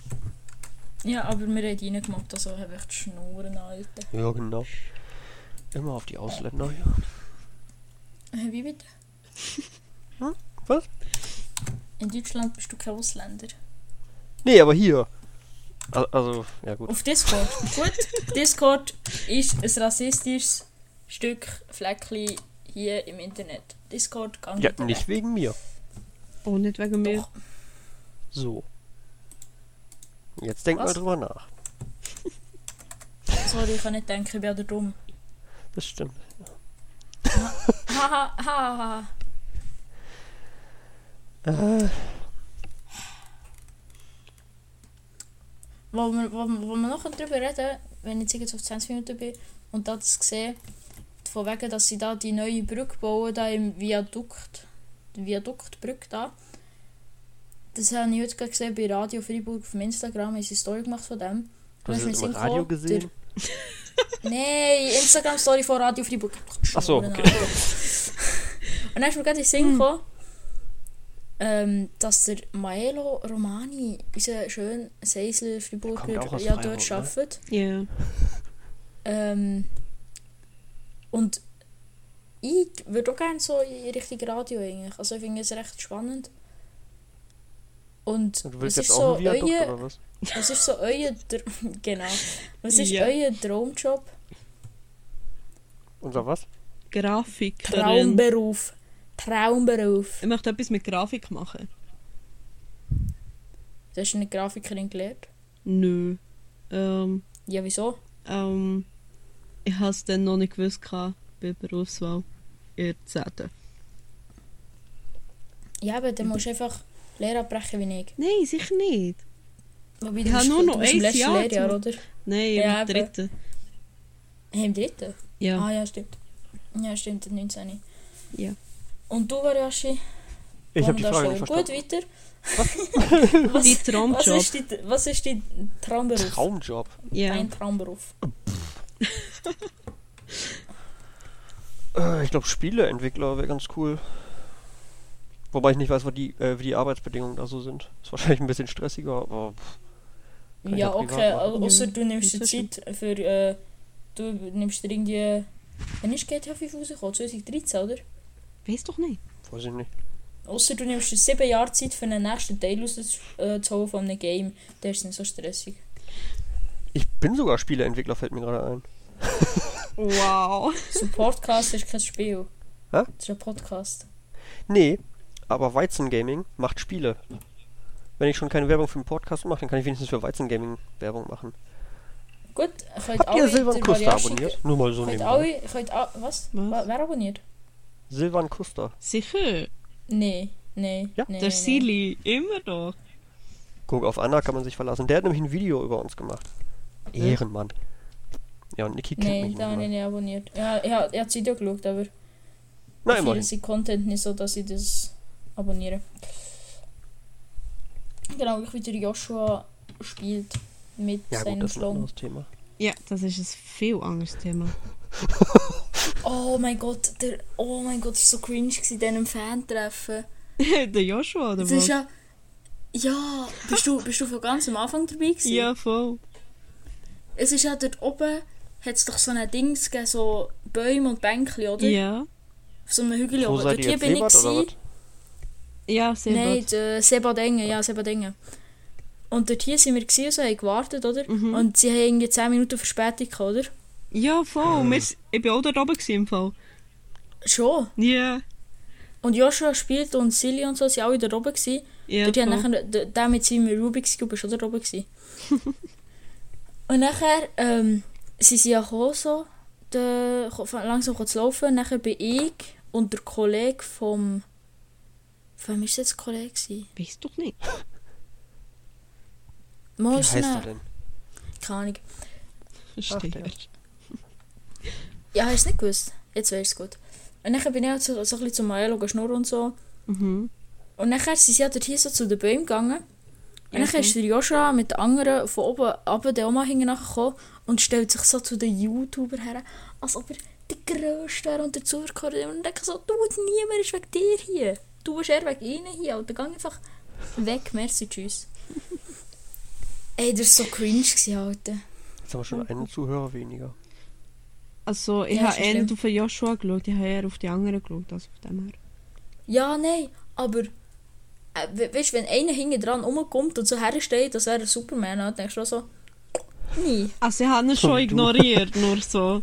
[SPEAKER 1] Ja, aber wir haben reingemacht, also habe ich die Schnurren, Alter.
[SPEAKER 3] Ja, genau. Immer auf die Ausländer, ja.
[SPEAKER 1] Äh, Wie bitte?
[SPEAKER 3] Was?
[SPEAKER 1] In Deutschland bist du kein Ausländer.
[SPEAKER 3] Nee, aber hier. Al- Also, ja gut.
[SPEAKER 1] Auf Discord. Gut, Discord ist ein rassistisches Stück Fleckchen hier im Internet. Discord kann
[SPEAKER 3] Ja, nicht wegen mir.
[SPEAKER 2] Oh, nicht wegen mir.
[SPEAKER 1] Doch.
[SPEAKER 3] So. Jetzt denk mal
[SPEAKER 1] Was?
[SPEAKER 3] drüber nach.
[SPEAKER 1] Sorry, ich kann nicht denken, ich bin ja dumm.
[SPEAKER 3] Das stimmt.
[SPEAKER 1] Haha, haha.
[SPEAKER 3] Äh,
[SPEAKER 1] Wo wir, wo, wo wir noch darüber reden, wenn ich jetzt auf 20 Minuten bin und das sehe, von wegen, dass sie da die neue Brücke bauen, da im Viadukt, die Viaduktbrücke da. Das habe ich heute gesehen bei Radio Freiburg auf Instagram, sie eine Story gemacht von dem.
[SPEAKER 3] du hast es
[SPEAKER 1] ist
[SPEAKER 3] im Radio
[SPEAKER 1] gekommen,
[SPEAKER 3] gesehen?
[SPEAKER 1] Nein, Instagram-Story von Radio Freiburg.
[SPEAKER 3] Ach so,
[SPEAKER 1] Schnurren,
[SPEAKER 3] okay.
[SPEAKER 1] Und dann ist mir gerade in den Sinn gekommen, ähm, dass der Maelo Romani, unser schöner
[SPEAKER 3] auch aus
[SPEAKER 1] ja dort
[SPEAKER 3] ne?
[SPEAKER 1] arbeitet.
[SPEAKER 2] Ja.
[SPEAKER 1] Ähm, und ich würde auch gerne so in Richtung Radio eigentlich. Also ich finde es recht spannend. Und was ist so euer,
[SPEAKER 3] was?
[SPEAKER 1] was ist so euer Dr genau. Was ist
[SPEAKER 2] Ja.
[SPEAKER 1] euer Traumjob?
[SPEAKER 3] Unser was?
[SPEAKER 2] Grafikerin.
[SPEAKER 1] Traumberuf. Traumberuf.
[SPEAKER 2] Ich möchte etwas mit Grafik machen.
[SPEAKER 1] Du hast eine Grafikerin gelernt.
[SPEAKER 2] Nö. Ähm,
[SPEAKER 1] Ja, wieso?
[SPEAKER 2] ähm, ich habe es dann noch nicht gewusst bei der Berufswahl. In der 10.
[SPEAKER 1] Ja, aber dann musst du einfach Lehre abbrechen wie ich.
[SPEAKER 2] Nein, sicher nicht.
[SPEAKER 1] Wobei,
[SPEAKER 2] Ich habe nur noch ein Jahr
[SPEAKER 1] Lehrjahr, oder?
[SPEAKER 2] Nein,
[SPEAKER 1] Ja,
[SPEAKER 2] im dritten.
[SPEAKER 1] Im dritten?
[SPEAKER 2] Ja.
[SPEAKER 1] Ah ja, stimmt. Ja, stimmt, der 19.
[SPEAKER 2] Ja.
[SPEAKER 1] Und du, Variashi?
[SPEAKER 3] Ich habe die Frage nicht
[SPEAKER 1] Gut,
[SPEAKER 3] verstanden.
[SPEAKER 1] weiter. was,
[SPEAKER 2] Die
[SPEAKER 1] was,
[SPEAKER 2] Traumjob.
[SPEAKER 1] ist die, was ist dein Traumberuf?
[SPEAKER 3] Traumjob.
[SPEAKER 2] Ja.
[SPEAKER 1] Dein Traumberuf.
[SPEAKER 3] Äh, ich glaube, Spieleentwickler wäre ganz cool. Wobei ich nicht weiß, was die, äh, wie die Arbeitsbedingungen da so sind. Ist wahrscheinlich ein bisschen stressiger, aber
[SPEAKER 1] Ja, okay,
[SPEAKER 3] machen.
[SPEAKER 1] au- außer du nimmst die Zeit für. Äh, du nimmst dir irgendwie. Wann ist GTA 5 rausgekommen? 2013, oder?
[SPEAKER 2] Weiß doch nicht.
[SPEAKER 3] weiß ich nicht.
[SPEAKER 1] Außer du nimmst dir 7 Jahre Zeit für einen nächsten Teil rauszuholen zu holen von einem Game. Der ist nicht so stressig.
[SPEAKER 3] Ich bin sogar Spieleentwickler, fällt mir gerade ein.
[SPEAKER 2] Wow.
[SPEAKER 1] So ein Podcast ist kein Spiel.
[SPEAKER 3] Hä?
[SPEAKER 1] Das ist ein Podcast.
[SPEAKER 3] Nee, aber Weizen Gaming macht Spiele. Wenn ich schon keine Werbung für einen Podcast mache, dann kann ich wenigstens für Weizen Gaming Werbung machen.
[SPEAKER 1] Gut, könnt
[SPEAKER 3] Habt ihr
[SPEAKER 1] den
[SPEAKER 3] Kuster abonniert? Nur mal so
[SPEAKER 1] Könnt
[SPEAKER 3] nebenbei.
[SPEAKER 1] alle, könnt alle, was?
[SPEAKER 2] Was?
[SPEAKER 1] Wa- Wer abonniert?
[SPEAKER 3] Silvan Kuster.
[SPEAKER 2] Sicher.
[SPEAKER 1] Nee, nee.
[SPEAKER 3] Ja?
[SPEAKER 1] nee,
[SPEAKER 2] Der
[SPEAKER 1] nee,
[SPEAKER 2] Silly. Immer doch.
[SPEAKER 3] Guck, auf Anna kann man sich verlassen. Der hat nämlich ein Video über uns gemacht. Ehrenmann. Ja, und Niki kennt
[SPEAKER 1] Nee,
[SPEAKER 3] mich
[SPEAKER 1] da habe ich
[SPEAKER 3] nicht.
[SPEAKER 1] nicht abonniert. Ja, er, hat- er hat das Video geschaut, aber
[SPEAKER 3] Na,
[SPEAKER 1] ich sein Content nicht so, dass ich das abonniere. Genau, ich wieder Joshua spielt mit
[SPEAKER 3] Ja gut,
[SPEAKER 1] seinem
[SPEAKER 3] das ist ein anderes Thema.
[SPEAKER 2] Ja, das ist ein viel anderes Thema.
[SPEAKER 1] Oh mein Gott, der, oh mein Gott, das war so cringe dann im Fan-Treffen.
[SPEAKER 2] der Joshua, oder
[SPEAKER 1] Das
[SPEAKER 2] was?
[SPEAKER 1] ist ja... Ja, bist du, bist du von ganz am Anfang dabei gewesen?
[SPEAKER 2] ja, voll.
[SPEAKER 1] Es ist ja dort oben, hat es doch so ein Dings gegeben, so Bäume und Bänkchen, oder?
[SPEAKER 2] Ja.
[SPEAKER 1] Auf so einem Hügel
[SPEAKER 3] Wo
[SPEAKER 1] oben. Dort hier bin ich
[SPEAKER 3] Seebad
[SPEAKER 1] gewesen.
[SPEAKER 2] Ja, sehr
[SPEAKER 1] Nein, äh, Sebadenge, ja, Sebadenge. Und dort hier sind wir gewesen, so, haben gewartet, oder?
[SPEAKER 2] Mhm.
[SPEAKER 1] Und sie haben irgendwie 10 Minuten Verspätung oder?
[SPEAKER 2] Ja, voll. Wir, ich war auch da oben gewesen, im Fall.
[SPEAKER 1] Schon.
[SPEAKER 2] Ja.
[SPEAKER 1] Und Joshua spielt und Silly und so, sind alle da oben gewesen.
[SPEAKER 2] Ja,
[SPEAKER 1] Dort haben
[SPEAKER 2] voll.
[SPEAKER 1] nachher, der der mit seinem Rubik's Cube ist schon da oben gewesen. und nachher, ähm, sie sind ja gekommen, so, der, langsam zu laufen. Nachher bin ich und der Kollege vom... Von wem war das Kollege?
[SPEAKER 2] Weißt doch nicht.
[SPEAKER 3] Wie heißt er denn?
[SPEAKER 1] Keine Ahnung.
[SPEAKER 2] Verstehe.
[SPEAKER 3] Der.
[SPEAKER 1] Ja, hast du es nicht gewusst? Jetzt weißt du es gut. Und dann bin ich halt so, so ein bisschen zum Maelo schnurren und so.
[SPEAKER 2] Mhm.
[SPEAKER 1] Und dann sind sie dort hier so zu den Bäumen gegangen. Und
[SPEAKER 2] Ja,
[SPEAKER 1] dann ist der Joshua mit den anderen von oben runter, der Oma hinten nachgekommen und stellt sich so zu den YouTubern her, als ob er der Größte wäre und dazu gehört. Und ich denke so, du, niemand ist wegen dir hier. Du bist eher wegen ihnen hier. Und dann gang einfach weg. Merci, tschüss. Ey, das war so cringe, gewesen, Alter.
[SPEAKER 3] Jetzt haben wir schon einen Zuhörer weniger.
[SPEAKER 2] Also, ich
[SPEAKER 1] Ja,
[SPEAKER 2] habe eher nicht auf den Joshua geschaut, ich habe eher auf die anderen geschaut, also auf dem her.
[SPEAKER 1] Ja, nein, aber äh, we weißt, wenn einer hinten dran rumkommt und so hersteht, das wäre ein Superman, dann denkst du auch so, nie.
[SPEAKER 2] Also, ich habe ihn schon
[SPEAKER 3] du.
[SPEAKER 2] ignoriert, nur so.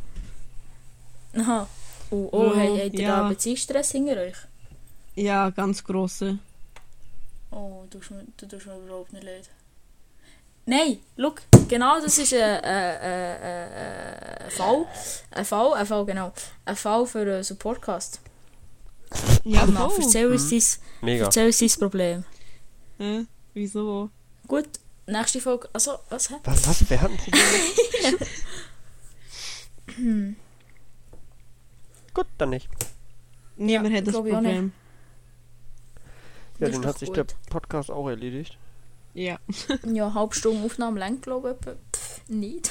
[SPEAKER 1] Aha. Oh, oh
[SPEAKER 2] Ja,
[SPEAKER 1] hey, habt ihr
[SPEAKER 2] ja.
[SPEAKER 1] da Beziehungsstress hinter euch?
[SPEAKER 2] Ja, ganz grosse.
[SPEAKER 1] Oh, du tust mir, du tust mir überhaupt nicht leid. Nein, look, genau das ist ein, ein, ein, ein, ein Fall. Ein Fall, ein Fall, genau. Ein Fall für einen Supportcast.
[SPEAKER 2] Ja,
[SPEAKER 1] Anna,
[SPEAKER 2] voll.
[SPEAKER 1] erzähl uns, dein,
[SPEAKER 3] Mega.
[SPEAKER 1] erzähl uns dein Problem.
[SPEAKER 2] Hä? Wieso?
[SPEAKER 1] Gut, nächste Folge. Also, was, hä?
[SPEAKER 3] Was, was? Wer hat ein Problem? Gut, dann nicht.
[SPEAKER 2] Niemand hat das Problem.
[SPEAKER 3] Ja, dann hat sich
[SPEAKER 1] gut.
[SPEAKER 3] der Podcast auch erledigt.
[SPEAKER 2] Ja.
[SPEAKER 1] Ja, halbe Stunde Aufnahme lang, glaube ich. etwa. Pff, Nicht.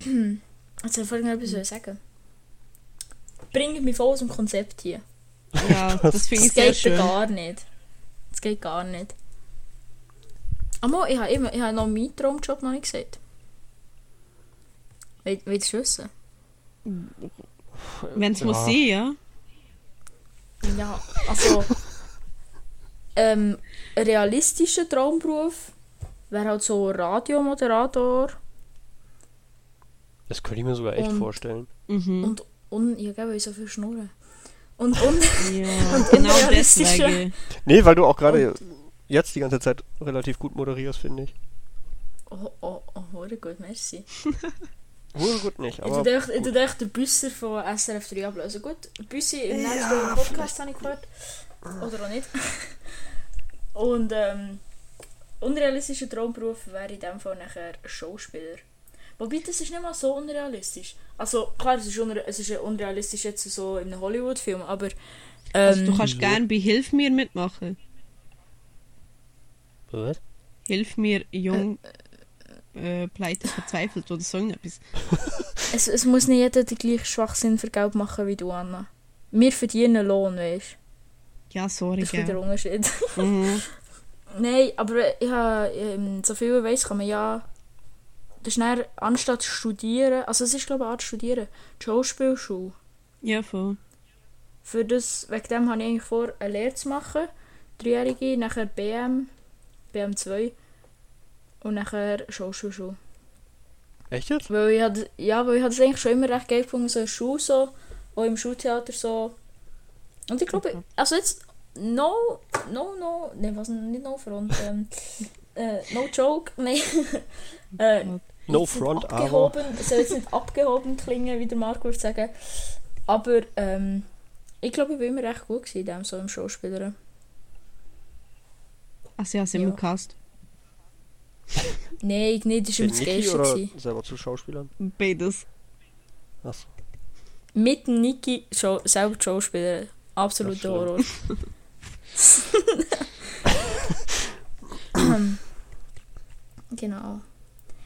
[SPEAKER 1] Jetzt soll ich vorhin noch etwas sagen. Bringt mich voll aus dem Konzept hier.
[SPEAKER 2] Ja, das finde
[SPEAKER 1] Das
[SPEAKER 2] ich sehr
[SPEAKER 1] geht
[SPEAKER 2] schön.
[SPEAKER 1] gar nicht. Das geht gar nicht. Aber ich habe immer, ich habe noch meinen Traumjob noch nicht. Will- Willst du wissen?
[SPEAKER 2] Wenn es
[SPEAKER 3] Ja.
[SPEAKER 2] muss sein, ja.
[SPEAKER 1] Ja, also... ähm, realistischer Traumberuf wäre halt so Radiomoderator
[SPEAKER 3] Das könnte ich mir sogar echt
[SPEAKER 1] Und-
[SPEAKER 3] vorstellen.
[SPEAKER 2] Mhm.
[SPEAKER 1] und un... Ja, gell, weil ich so viel schnurren. Und un...
[SPEAKER 2] ja,
[SPEAKER 1] und
[SPEAKER 2] genau deswegen.
[SPEAKER 3] Nee, weil du auch gerade jetzt die ganze Zeit relativ gut moderierst, finde ich.
[SPEAKER 1] Oh, oh, oh, hure gut, merci.
[SPEAKER 3] Wohl gut nicht,
[SPEAKER 1] Ich
[SPEAKER 3] aber
[SPEAKER 1] tue echt den Büsser von SRF 3 ablösen. Gut, Büssi im nächsten Podcast habe ich gehört. Oder auch nicht. Und ähm, unrealistischer Traumberuf wäre in dem Fall nachher Schauspieler. Wobei, das ist nicht mal so unrealistisch. Also, klar, es ist, unre es ist unrealistisch jetzt so in einem Hollywood-Film, aber... Ähm,
[SPEAKER 2] Also, du kannst gerne bei Hilf mir mitmachen.
[SPEAKER 3] Was?
[SPEAKER 2] Hilf mir jung, äh, pleite, verzweifelt oder so irgendetwas.
[SPEAKER 1] es, es muss nicht jeder den gleichen Schwachsinn für Geld machen wie du, Anna. Wir verdienen Lohn, weißt du?
[SPEAKER 2] Ja, sorry,
[SPEAKER 1] Das ist wieder der. Unterschied.
[SPEAKER 2] Mhm.
[SPEAKER 1] Nein, aber ich habe, ähm, so viel ich weiss, kann man ja. Das ist dann, anstatt studieren, also es ist glaube ich eine Art studieren, die Schauspielschule.
[SPEAKER 2] Ja, voll.
[SPEAKER 1] Für das, wegen dem habe ich eigentlich vor, eine Lehre zu machen. Dreijährige, nachher BM, BM2 und nachher Schauspielschule.
[SPEAKER 3] Echt jetzt?
[SPEAKER 1] Weil ich hatte, ja, weil ich hatte es eigentlich schon immer recht geil gefunden, so Schule so, auch im Schultheater so. Und ich glaube, also jetzt, no, no, no, ne, was, nicht no front, ähm, äh, no joke, nein. äh,
[SPEAKER 3] No
[SPEAKER 1] jetzt nicht
[SPEAKER 3] front, aber.
[SPEAKER 1] abgehoben, Es soll jetzt nicht abgehoben klingen, wie der Marco würde sagen. Aber ähm, ich glaube, ich war immer recht gut in dem, so im Schauspielern.
[SPEAKER 2] Also, ja, sind
[SPEAKER 1] Ja.
[SPEAKER 2] wir Cast.
[SPEAKER 1] Nein, ich nicht, das war
[SPEAKER 3] oder
[SPEAKER 1] gewesen.
[SPEAKER 3] selber zu Schauspielern?
[SPEAKER 2] Beides.
[SPEAKER 3] Achso.
[SPEAKER 1] Mit Niki Schau selber Schauspieler. Absoluter Horror. genau.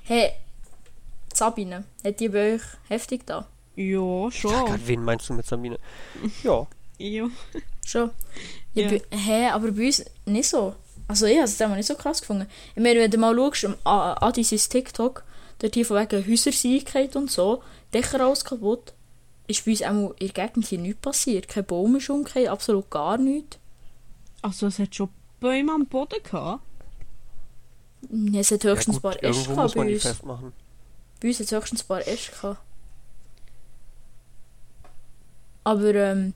[SPEAKER 1] Hey, Sabine, hat die bei euch heftig da?
[SPEAKER 2] Ja, schon.
[SPEAKER 3] grad, wen meinst du mit Sabine? Ja.
[SPEAKER 2] Ja.
[SPEAKER 1] Schon. Ja,
[SPEAKER 2] Ja.
[SPEAKER 1] Hä, aber bei uns nicht so. Also ich habe es damals nicht so krass gefunden. Ich meine, wenn du mal schaust, am A- Adi sein TikTok, dort hier von wegen Häusersicherheit und so, Dächer alles kaputt, ist bei uns auch in der Gegend hier nichts passiert. Kein Baum ist umgekehrt, absolut gar nichts.
[SPEAKER 2] Also es hat schon Bäume am Boden gehabt.
[SPEAKER 1] Ja, Es hat
[SPEAKER 3] ja
[SPEAKER 1] höchstens
[SPEAKER 3] gut,
[SPEAKER 1] ein paar Äste gehabt bei uns.
[SPEAKER 3] festmachen.
[SPEAKER 1] Bei uns hat es höchstens ein paar Äste gehabt. Aber ähm,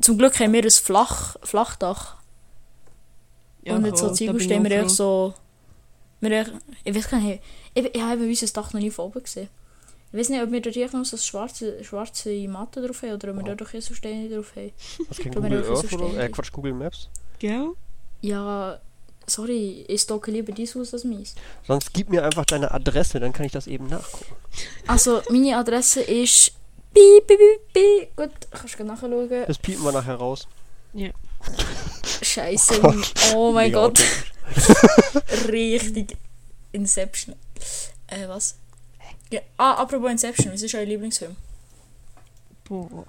[SPEAKER 1] zum Glück haben wir ein Flach, Flachdach. und nicht so
[SPEAKER 2] bin
[SPEAKER 1] stehen wir echt so. Wir ich weiß gar nicht, ich, ich habe unser Dach noch nie von oben gesehen. Ich weiß nicht, ob wir da hier noch so schwarze, schwarze Matte drauf haben oder ob wir
[SPEAKER 2] Oh.
[SPEAKER 1] da doch hier so Steine drauf haben.
[SPEAKER 3] Was kein Google
[SPEAKER 1] ich auch so
[SPEAKER 3] Earth oder? Äh. Quatsch, Google Maps.
[SPEAKER 2] Gell?
[SPEAKER 1] Ja, sorry, ich stocke lieber dies Haus als meins.
[SPEAKER 3] Sonst gib mir einfach deine Adresse, dann kann ich das eben nachgucken.
[SPEAKER 1] Also, meine Adresse ist. Piep, piep, piep, piep. Gut, kannst du nachschauen.
[SPEAKER 3] Das piepen wir nachher raus.
[SPEAKER 1] Scheiße.
[SPEAKER 3] Oh Gott.
[SPEAKER 1] Oh mein Gott. Richtig. Inception. Äh, was? Ja, ah, apropos Inception, was ist euer Lieblingsfilm?
[SPEAKER 2] Boah.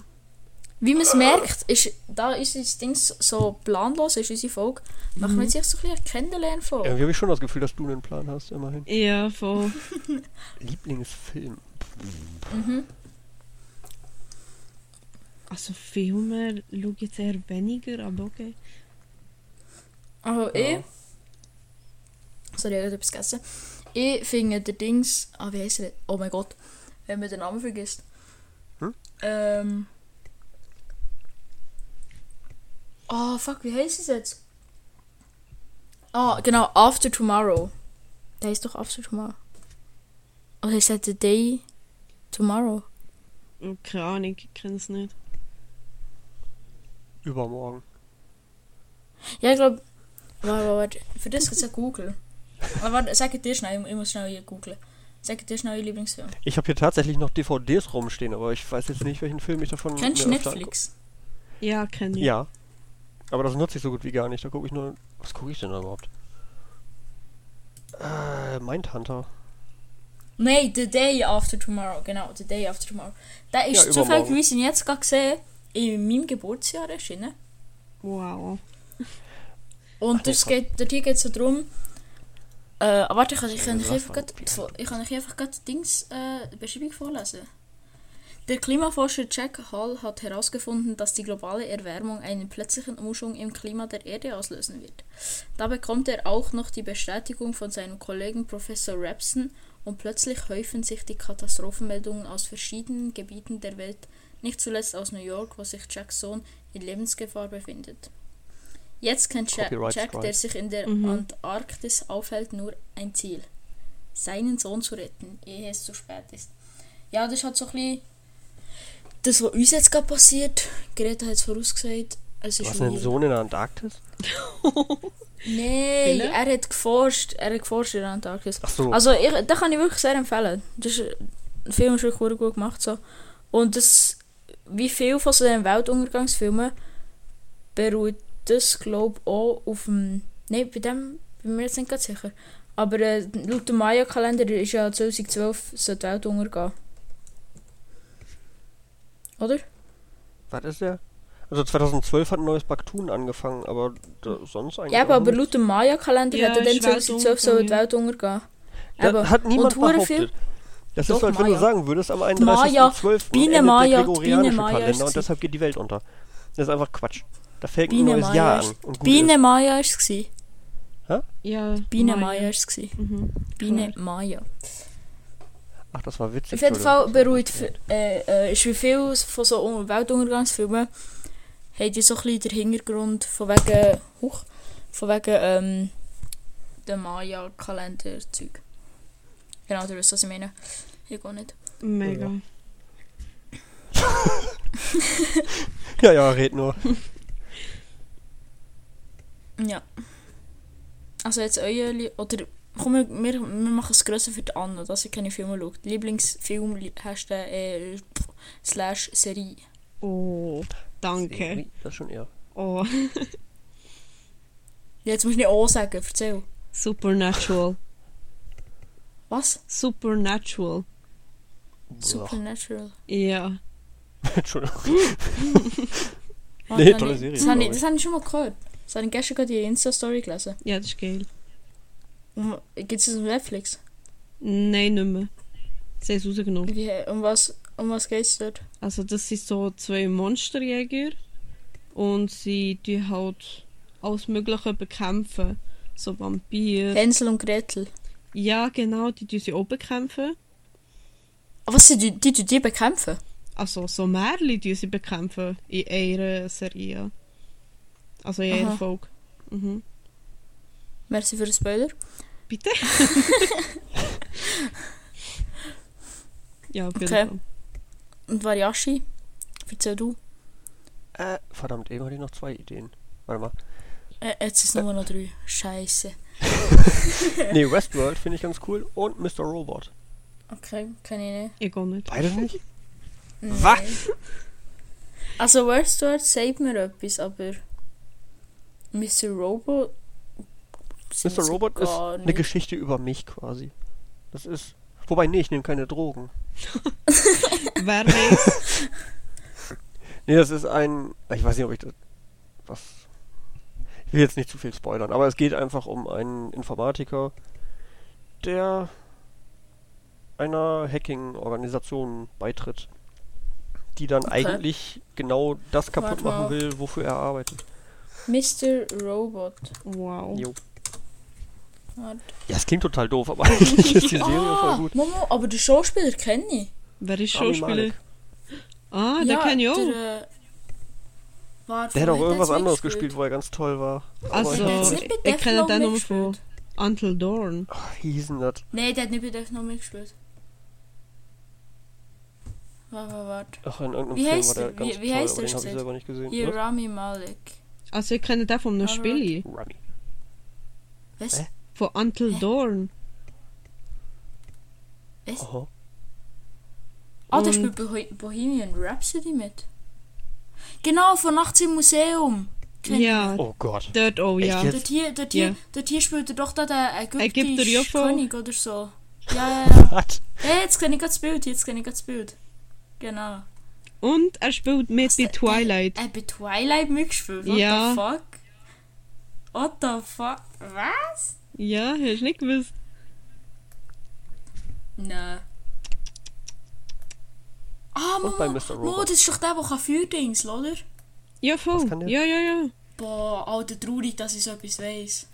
[SPEAKER 1] Wie man es merkt, ist, da ist das Ding so planlos, ist unsere Folge. Machen wir jetzt echt so ein bisschen kennenlernen von.
[SPEAKER 3] Irgendwie habe ich schon das Gefühl, dass du einen Plan hast, immerhin.
[SPEAKER 2] Ja, voll.
[SPEAKER 3] Lieblingsfilm.
[SPEAKER 1] Mhm.
[SPEAKER 2] Also Filme schaue ich jetzt eher weniger, aber okay.
[SPEAKER 1] Also ich. Sorry, ich habe etwas gegessen. Ich finde der Dings. Ah, wie heißt er? Oh mein Gott. Wenn man den Namen vergisst.
[SPEAKER 3] Hm?
[SPEAKER 1] Ähm. Oh, fuck, wie heißt es jetzt? Ah, genau, After Tomorrow. Der heißt doch After Tomorrow. Oder ist das The Day Tomorrow?
[SPEAKER 2] Oh, Keine Ahnung, ich kenne es nicht.
[SPEAKER 3] Übermorgen.
[SPEAKER 1] Ja, ich glaube. Warte, warte, für das gibt es ja Google. Aber warte, sag dir schnell, ich muss schnell hier googlen. Sag dir schnell Ihr Lieblingsfilm.
[SPEAKER 3] Ich habe hier tatsächlich noch DVDs rumstehen, aber ich weiß jetzt nicht, welchen Film ich davon
[SPEAKER 1] Kennst du Netflix?
[SPEAKER 2] Ja,
[SPEAKER 3] angucke.
[SPEAKER 2] ich.
[SPEAKER 3] Ja. Aber das nutze ich so gut wie gar nicht. Da gucke ich nur. Was gucke ich denn da überhaupt? Äh, Mindhunter.
[SPEAKER 1] Nein, The Day After Tomorrow. Genau, The Day After Tomorrow. Der ist
[SPEAKER 3] Ja,
[SPEAKER 1] zufälligerweise jetzt gerade gesehen, in meinem Geburtsjahr erschienen.
[SPEAKER 2] Wow.
[SPEAKER 1] Und
[SPEAKER 3] Ach,
[SPEAKER 1] das
[SPEAKER 3] nee,
[SPEAKER 1] geht, dort hier geht es so darum. Äh, warte, ich kann, ich kann, einfach grad, ich kann euch einfach gerade Dings, äh, Beschreibung vorlesen. Der Klimaforscher Jack Hall hat herausgefunden, dass die globale Erwärmung einen plötzlichen Umschwung im Klima der Erde auslösen wird. Da bekommt er auch noch die Bestätigung von seinem Kollegen Professor Rapson und plötzlich häufen sich die Katastrophenmeldungen aus verschiedenen Gebieten der Welt, nicht zuletzt aus New York, wo sich Jacks Sohn in Lebensgefahr befindet. Jetzt kennt Ja-
[SPEAKER 3] Copyright
[SPEAKER 1] Jack, der sich in der
[SPEAKER 2] Mhm.
[SPEAKER 1] Antarktis aufhält, nur ein Ziel. Seinen Sohn zu retten, ehe es zu spät ist. Ja, das ist halt so ein bisschen das, was uns jetzt gerade passiert. Greta hat es vorausgesagt. Es
[SPEAKER 3] Du
[SPEAKER 1] ist
[SPEAKER 3] einen
[SPEAKER 1] weird.
[SPEAKER 3] Sohn in der Antarktis?
[SPEAKER 1] Nein, er hat geforscht. Er hat geforscht in der Antarktis.
[SPEAKER 3] Ach so.
[SPEAKER 1] Also, ich, den kann ich wirklich sehr empfehlen. Das ist, der Film ist wirklich gut gemacht. So. Und das, wie viel von so den Weltuntergangsfilmen beruht das, glaube ich, auch auf dem. Nein, bei dem bin mir jetzt nicht ganz sicher. Aber äh, laut dem Maya-Kalender ist ja 2012 so die Welt untergehen. Oder?
[SPEAKER 3] Was ist der? Also 2012 hat ein neues Bakhtun angefangen, aber da, sonst eigentlich.
[SPEAKER 1] Ja, aber, aber laut dem Maya-Kalender
[SPEAKER 2] Ja,
[SPEAKER 1] hat er dann
[SPEAKER 2] ist Welt
[SPEAKER 1] 2012 so die. Welt untergehen.
[SPEAKER 3] Das
[SPEAKER 1] Aber-
[SPEAKER 3] hat niemand behauptet.
[SPEAKER 1] viel-
[SPEAKER 3] Das
[SPEAKER 1] Doch,
[SPEAKER 3] ist so, als wenn du sagen würdest, am
[SPEAKER 1] Maya,
[SPEAKER 3] 31.12.
[SPEAKER 1] Biene Maya, Biene Maya
[SPEAKER 3] Kalender
[SPEAKER 1] ist
[SPEAKER 3] und deshalb geht die Welt unter. Das ist einfach Quatsch. Da fängt
[SPEAKER 1] Biene
[SPEAKER 3] ein neues
[SPEAKER 1] Maya
[SPEAKER 3] Jahr
[SPEAKER 1] ist-
[SPEAKER 3] an.
[SPEAKER 1] Biene. Maya war es. gewesen.
[SPEAKER 2] Ja.
[SPEAKER 1] Biene Maya war es.
[SPEAKER 2] Mhm.
[SPEAKER 1] Biene Maya.
[SPEAKER 3] Ach, das war witzig.
[SPEAKER 1] Auf jeden Fall beruht, für- äh, äh, ist wie viel von so Un- Weltuntergangsfilmen, haben die so ein bisschen den Hintergrund von wegen, huch, von wegen, ähm, dem Maya-Kalender-Zeug. Genau, du weißt, was ich meine. Ich gar nicht.
[SPEAKER 2] Mega.
[SPEAKER 3] Ja, ja, red nur.
[SPEAKER 1] Ja. Also jetzt euer, Lie- oder, komm, wir, wir, machen es grösser für die Anna, dass sie keine Filme schaut. Lieblingsfilm li- hast du, äh, slash Serie.
[SPEAKER 2] Oh, danke.
[SPEAKER 3] Das ist schon eher.
[SPEAKER 2] Oh,
[SPEAKER 1] Ja, Jetzt musst du nicht O sagen, erzähl.
[SPEAKER 2] Supernatural.
[SPEAKER 1] Was?
[SPEAKER 2] Supernatural.
[SPEAKER 1] Supernatural.
[SPEAKER 2] Ja.
[SPEAKER 3] Entschuldigung. Nee,
[SPEAKER 1] das
[SPEAKER 3] tolle Serie,
[SPEAKER 1] Das habe ich, das habe ich schon mal gehört. Das habe ich gestern gerade die Insta-Story gelesen.
[SPEAKER 2] Ja, das ist geil.
[SPEAKER 1] Gibt es das auf Netflix?
[SPEAKER 2] Nein, nicht mehr. Sie haben es rausgenommen.
[SPEAKER 1] Wie, um was, um was geht es dort?
[SPEAKER 2] Also das sind so zwei Monsterjäger und sie tun halt alles Mögliche bekämpfen. So Vampir.
[SPEAKER 1] Hänsel und Gretel.
[SPEAKER 2] Ja, genau, die tun sie auch bekämpfen.
[SPEAKER 1] Was die, die, die, die bekämpfen?
[SPEAKER 2] Also so Märchen tun sie bekämpfen in einer Serie. Also in
[SPEAKER 1] Aha.
[SPEAKER 2] Folge. Mhm.
[SPEAKER 1] Merci für den Spoiler.
[SPEAKER 2] Bitte? ja, auf jeden
[SPEAKER 1] Okay.
[SPEAKER 2] Fall.
[SPEAKER 1] Und Variashi? Erzähl du.
[SPEAKER 3] Äh, verdammt, eben hatte ich noch zwei Ideen. Warte mal.
[SPEAKER 1] Äh, jetzt ist es nur noch drei. Scheiße.
[SPEAKER 3] Nee, Westworld finde ich ganz cool. Und Mr. Robot.
[SPEAKER 1] Okay, kann ich nicht.
[SPEAKER 2] Ich gar nicht.
[SPEAKER 3] Beide nicht?
[SPEAKER 1] Nein.
[SPEAKER 3] Was?
[SPEAKER 1] Also Westworld sagt mir etwas, aber Mr. Robot.
[SPEAKER 3] Mr. Robot ist
[SPEAKER 1] gar
[SPEAKER 3] eine
[SPEAKER 1] nicht.
[SPEAKER 3] Geschichte über mich quasi. Das ist. Wobei, nee, ich nehme keine Drogen.
[SPEAKER 2] Wer weiß?
[SPEAKER 3] Nee, das ist ein. Ich weiß nicht, ob ich das. Was. Ich will jetzt nicht zu viel spoilern, aber es geht einfach um einen Informatiker, der einer Hacking-Organisation beitritt, die dann
[SPEAKER 1] Okay.
[SPEAKER 3] eigentlich genau das kaputt
[SPEAKER 1] Warte
[SPEAKER 3] machen will, wofür er arbeitet.
[SPEAKER 1] Mr. Robot.
[SPEAKER 2] Wow.
[SPEAKER 3] Jo. Ja, es klingt total doof, aber eigentlich ist die Serie voll
[SPEAKER 1] Ah,
[SPEAKER 3] gut.
[SPEAKER 1] Momo, aber den Schauspieler kenne ich.
[SPEAKER 2] Wer ist Schauspieler? Ah, der kenn ich auch.
[SPEAKER 1] Der, äh,
[SPEAKER 3] Der hat auch irgendwas anderes
[SPEAKER 1] mitgespielt?
[SPEAKER 3] gespielt, wo er ganz toll war.
[SPEAKER 2] Also,
[SPEAKER 3] ich
[SPEAKER 2] ich kenne den nur von. Until Dawn.
[SPEAKER 3] wie hieß denn das?
[SPEAKER 1] Nein, der hat nicht bei Death Note mitgespielt. Warte, warte, warte.
[SPEAKER 3] Ach, in irgendeinem
[SPEAKER 1] Wie
[SPEAKER 3] Film
[SPEAKER 1] heißt
[SPEAKER 3] war der ganz
[SPEAKER 1] Wie- wie
[SPEAKER 3] toll,
[SPEAKER 1] heißt
[SPEAKER 3] aber
[SPEAKER 1] der
[SPEAKER 3] den habe ich selber nicht gesehen.
[SPEAKER 1] Hier? Rami Malek.
[SPEAKER 2] Also ich kenne den von einem
[SPEAKER 1] Alright.
[SPEAKER 2] Spiel.
[SPEAKER 3] Rami.
[SPEAKER 1] Was?
[SPEAKER 2] Von Until
[SPEAKER 1] Hä?
[SPEAKER 2] Dawn.
[SPEAKER 1] Was?
[SPEAKER 3] Aha.
[SPEAKER 1] Ah, der
[SPEAKER 2] Und-
[SPEAKER 1] spielt Bohe- Bohemian Rhapsody mit. Genau, von Nachts im Museum. Kennt
[SPEAKER 2] Ja,
[SPEAKER 3] Oh Gott.
[SPEAKER 2] dort
[SPEAKER 3] Echt
[SPEAKER 2] ja.
[SPEAKER 1] Dort hier, dort hier,
[SPEAKER 2] Ja.
[SPEAKER 1] dort hier spielt er doch da der ägyptische. König oder so. Ja, ja, ja.
[SPEAKER 3] Was?
[SPEAKER 1] Hey, jetzt kenne ich gerade das Bild, jetzt kenne ich gerade das Bild. Genau.
[SPEAKER 2] Und er spielt mit bei
[SPEAKER 1] der-
[SPEAKER 2] Twilight.
[SPEAKER 1] Er hat bei Twilight mitgespielt. What
[SPEAKER 2] Ja.
[SPEAKER 1] the fuck? What the fuck? Was?
[SPEAKER 2] Ja, hast du nicht gewusst.
[SPEAKER 1] Nein. Ah,
[SPEAKER 3] bei.
[SPEAKER 1] Mo,
[SPEAKER 3] Robot.
[SPEAKER 1] das ist doch der, der kann Feuerdings, oder?
[SPEAKER 2] Ja, voll.
[SPEAKER 3] Kann?
[SPEAKER 2] Ja, ja, ja.
[SPEAKER 1] Boah, alter, traurig, dass ich so etwas weiss.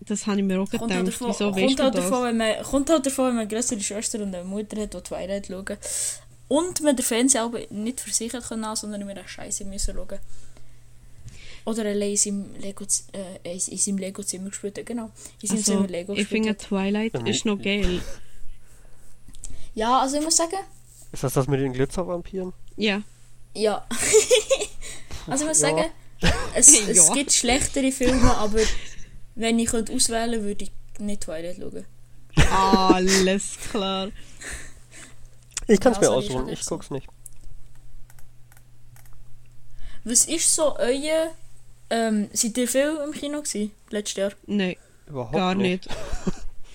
[SPEAKER 2] Das habe ich mir auch
[SPEAKER 1] Kommt
[SPEAKER 2] gedacht.
[SPEAKER 1] halt davon,
[SPEAKER 2] Wieso
[SPEAKER 1] kommt
[SPEAKER 2] weißt du
[SPEAKER 1] halt davon, wenn man, kommt halt davon, wenn man eine größere Schwester und eine Mutter hat, die Twilight schauen. Und man den Fernseher aber nicht für sich hat können, haben, sondern immer eine Scheiße müssen schauen. Oder allein in seinem Lego, äh, in seinem Lego-Zimmer gespielt hat, genau. In seinem
[SPEAKER 2] Also,
[SPEAKER 1] Zimmer Lego
[SPEAKER 2] ich
[SPEAKER 1] gespielt
[SPEAKER 2] finde. Twilight ist noch geil.
[SPEAKER 1] Ja, also ich muss sagen,
[SPEAKER 3] Ist das das mit den Glitzervampiren?
[SPEAKER 2] Ja.
[SPEAKER 1] ja. also ich muss
[SPEAKER 3] Ja.
[SPEAKER 1] sagen, es, es
[SPEAKER 2] Ja.
[SPEAKER 1] gibt schlechtere Filme, aber wenn ich könnte auswählen könnte, würde ich nicht Twilight schauen.
[SPEAKER 2] Alles klar.
[SPEAKER 3] Ich kann es mir aussuchen, ich guck's nicht.
[SPEAKER 1] Was ist so euer... Ähm, seid ihr viel im Kino gewesen, letztes Jahr?
[SPEAKER 2] Nein,
[SPEAKER 3] Überhaupt
[SPEAKER 2] gar
[SPEAKER 3] nicht.
[SPEAKER 2] nicht.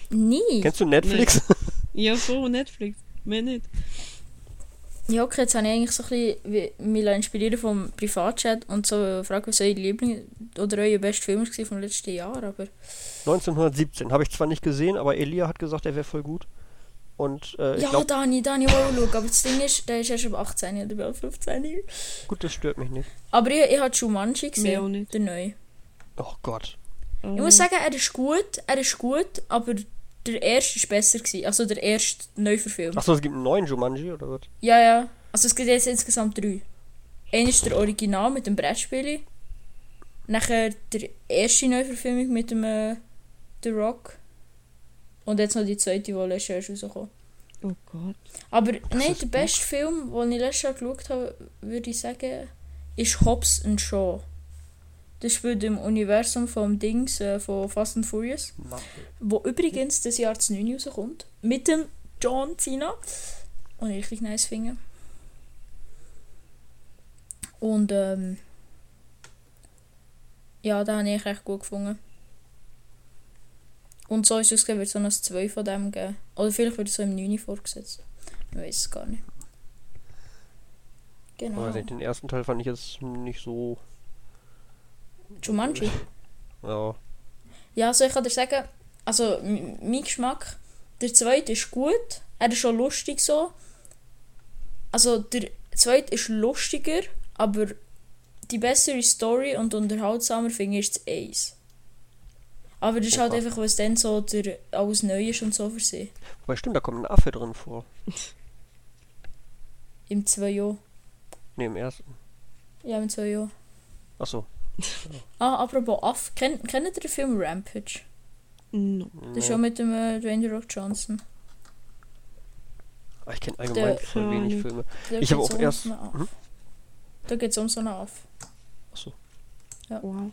[SPEAKER 1] Nie.
[SPEAKER 3] Kennst du Netflix?
[SPEAKER 2] Ja, so Netflix. Mehr nicht.
[SPEAKER 1] Ja, okay, jetzt habe ich eigentlich so ein bisschen wie- mich inspirieren vom Privatchat und so fragen, was euer Liebling oder euer bester Film war vom letzten Jahr, aber...
[SPEAKER 3] 1917. Habe ich zwar nicht gesehen, aber Elia hat gesagt, er wäre voll gut. Und äh, ich
[SPEAKER 1] ja,
[SPEAKER 3] glaube,
[SPEAKER 1] Dani, Dani, wow, schau, aber das Ding ist, der ist erst ab 18 oder bei 15.
[SPEAKER 3] gut, das stört mich nicht.
[SPEAKER 1] Aber ich, ich habe
[SPEAKER 2] Mir auch
[SPEAKER 1] gesehen,
[SPEAKER 2] nicht.
[SPEAKER 1] der neue.
[SPEAKER 3] Oh Gott.
[SPEAKER 1] Ich muss sagen, er ist gut, er ist gut, aber der erste war besser gewesen, also der erste Neuverfilm.
[SPEAKER 3] Achso, es gibt einen neuen Jumanji oder was?
[SPEAKER 1] Ja, ja, also es gibt jetzt insgesamt drei. Einer ist der Original mit dem Brettspiel. Nachher der erste Neuverfilmung mit dem äh, The Rock. Und jetzt noch die zweite, die letztes Jahr ist rausgekommen.
[SPEAKER 2] Oh Gott.
[SPEAKER 1] Aber nein, der
[SPEAKER 3] gut.
[SPEAKER 1] beste Film, den ich letztes Jahr geschaut habe, würde ich sagen, ist Hobbs and Shaw. Das spielt im Universum vom Dings äh, von Fast and Furious. Wo übrigens das Jahr zu 9 rauskommt. Mit dem John Cena. Und ich richtig nice finde. Und ähm, ja, da habe ich recht gut gefunden. Und so ist es wird so noch ein 2 von dem geben. Oder vielleicht wird es so im 9 vorgesetzt. Ich weiß es gar nicht. Genau.
[SPEAKER 3] Nicht, den ersten Teil fand ich jetzt nicht so.
[SPEAKER 1] Jumanji.
[SPEAKER 3] Ja.
[SPEAKER 1] Ja, also ich kann dir sagen, also mein Geschmack, der zweite ist gut, er ist schon lustig so. Also der zweite ist lustiger, aber die bessere Story und unterhaltsamer finde ich das Eins. Aber das ist halt einfach, was dann so der, alles neu ist und so für sie.
[SPEAKER 3] Wobei stimmt, da kommt ein Affe drin vor.
[SPEAKER 1] Im zwei Jahr.
[SPEAKER 3] Ne, im ersten.
[SPEAKER 1] Ja, im zwei Jahr.
[SPEAKER 3] Achso.
[SPEAKER 1] Ah, apropos Aff, kennt, kennt ihr den Film Rampage?
[SPEAKER 2] No.
[SPEAKER 1] Das ist schon mit dem äh, Dwayne Rock Johnson.
[SPEAKER 3] Ah, Ich kenne allgemein
[SPEAKER 1] Der-
[SPEAKER 3] voll wenig Filme. Ich habe auch
[SPEAKER 1] um
[SPEAKER 3] erst-. Mhm.
[SPEAKER 1] Da geht es um so einen Aff.
[SPEAKER 3] Achso.
[SPEAKER 2] Wow.